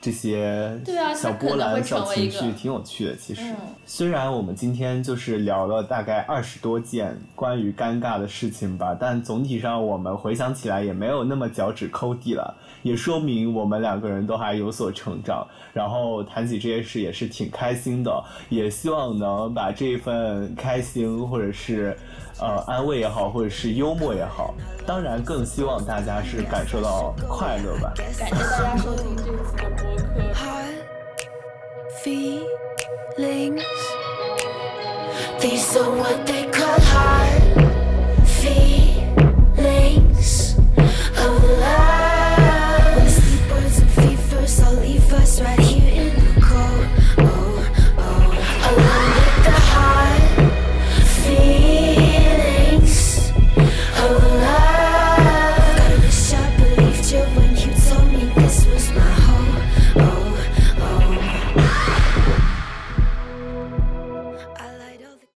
这些
对啊
小波澜、小情绪，挺有趣的。其实，
嗯
虽然我们今天就是聊了大概二十多件关于尴尬的事情吧，但总体上我们回想起来也没有那么脚趾抠地了，也说明我们两个人都还有所成长。然后谈起这些事也是挺开心的，也希望能把这份开心或者是呃安慰也好，或者是幽默也好，当然更希望大家是感受到快乐吧。
感谢大家收听这次的播客。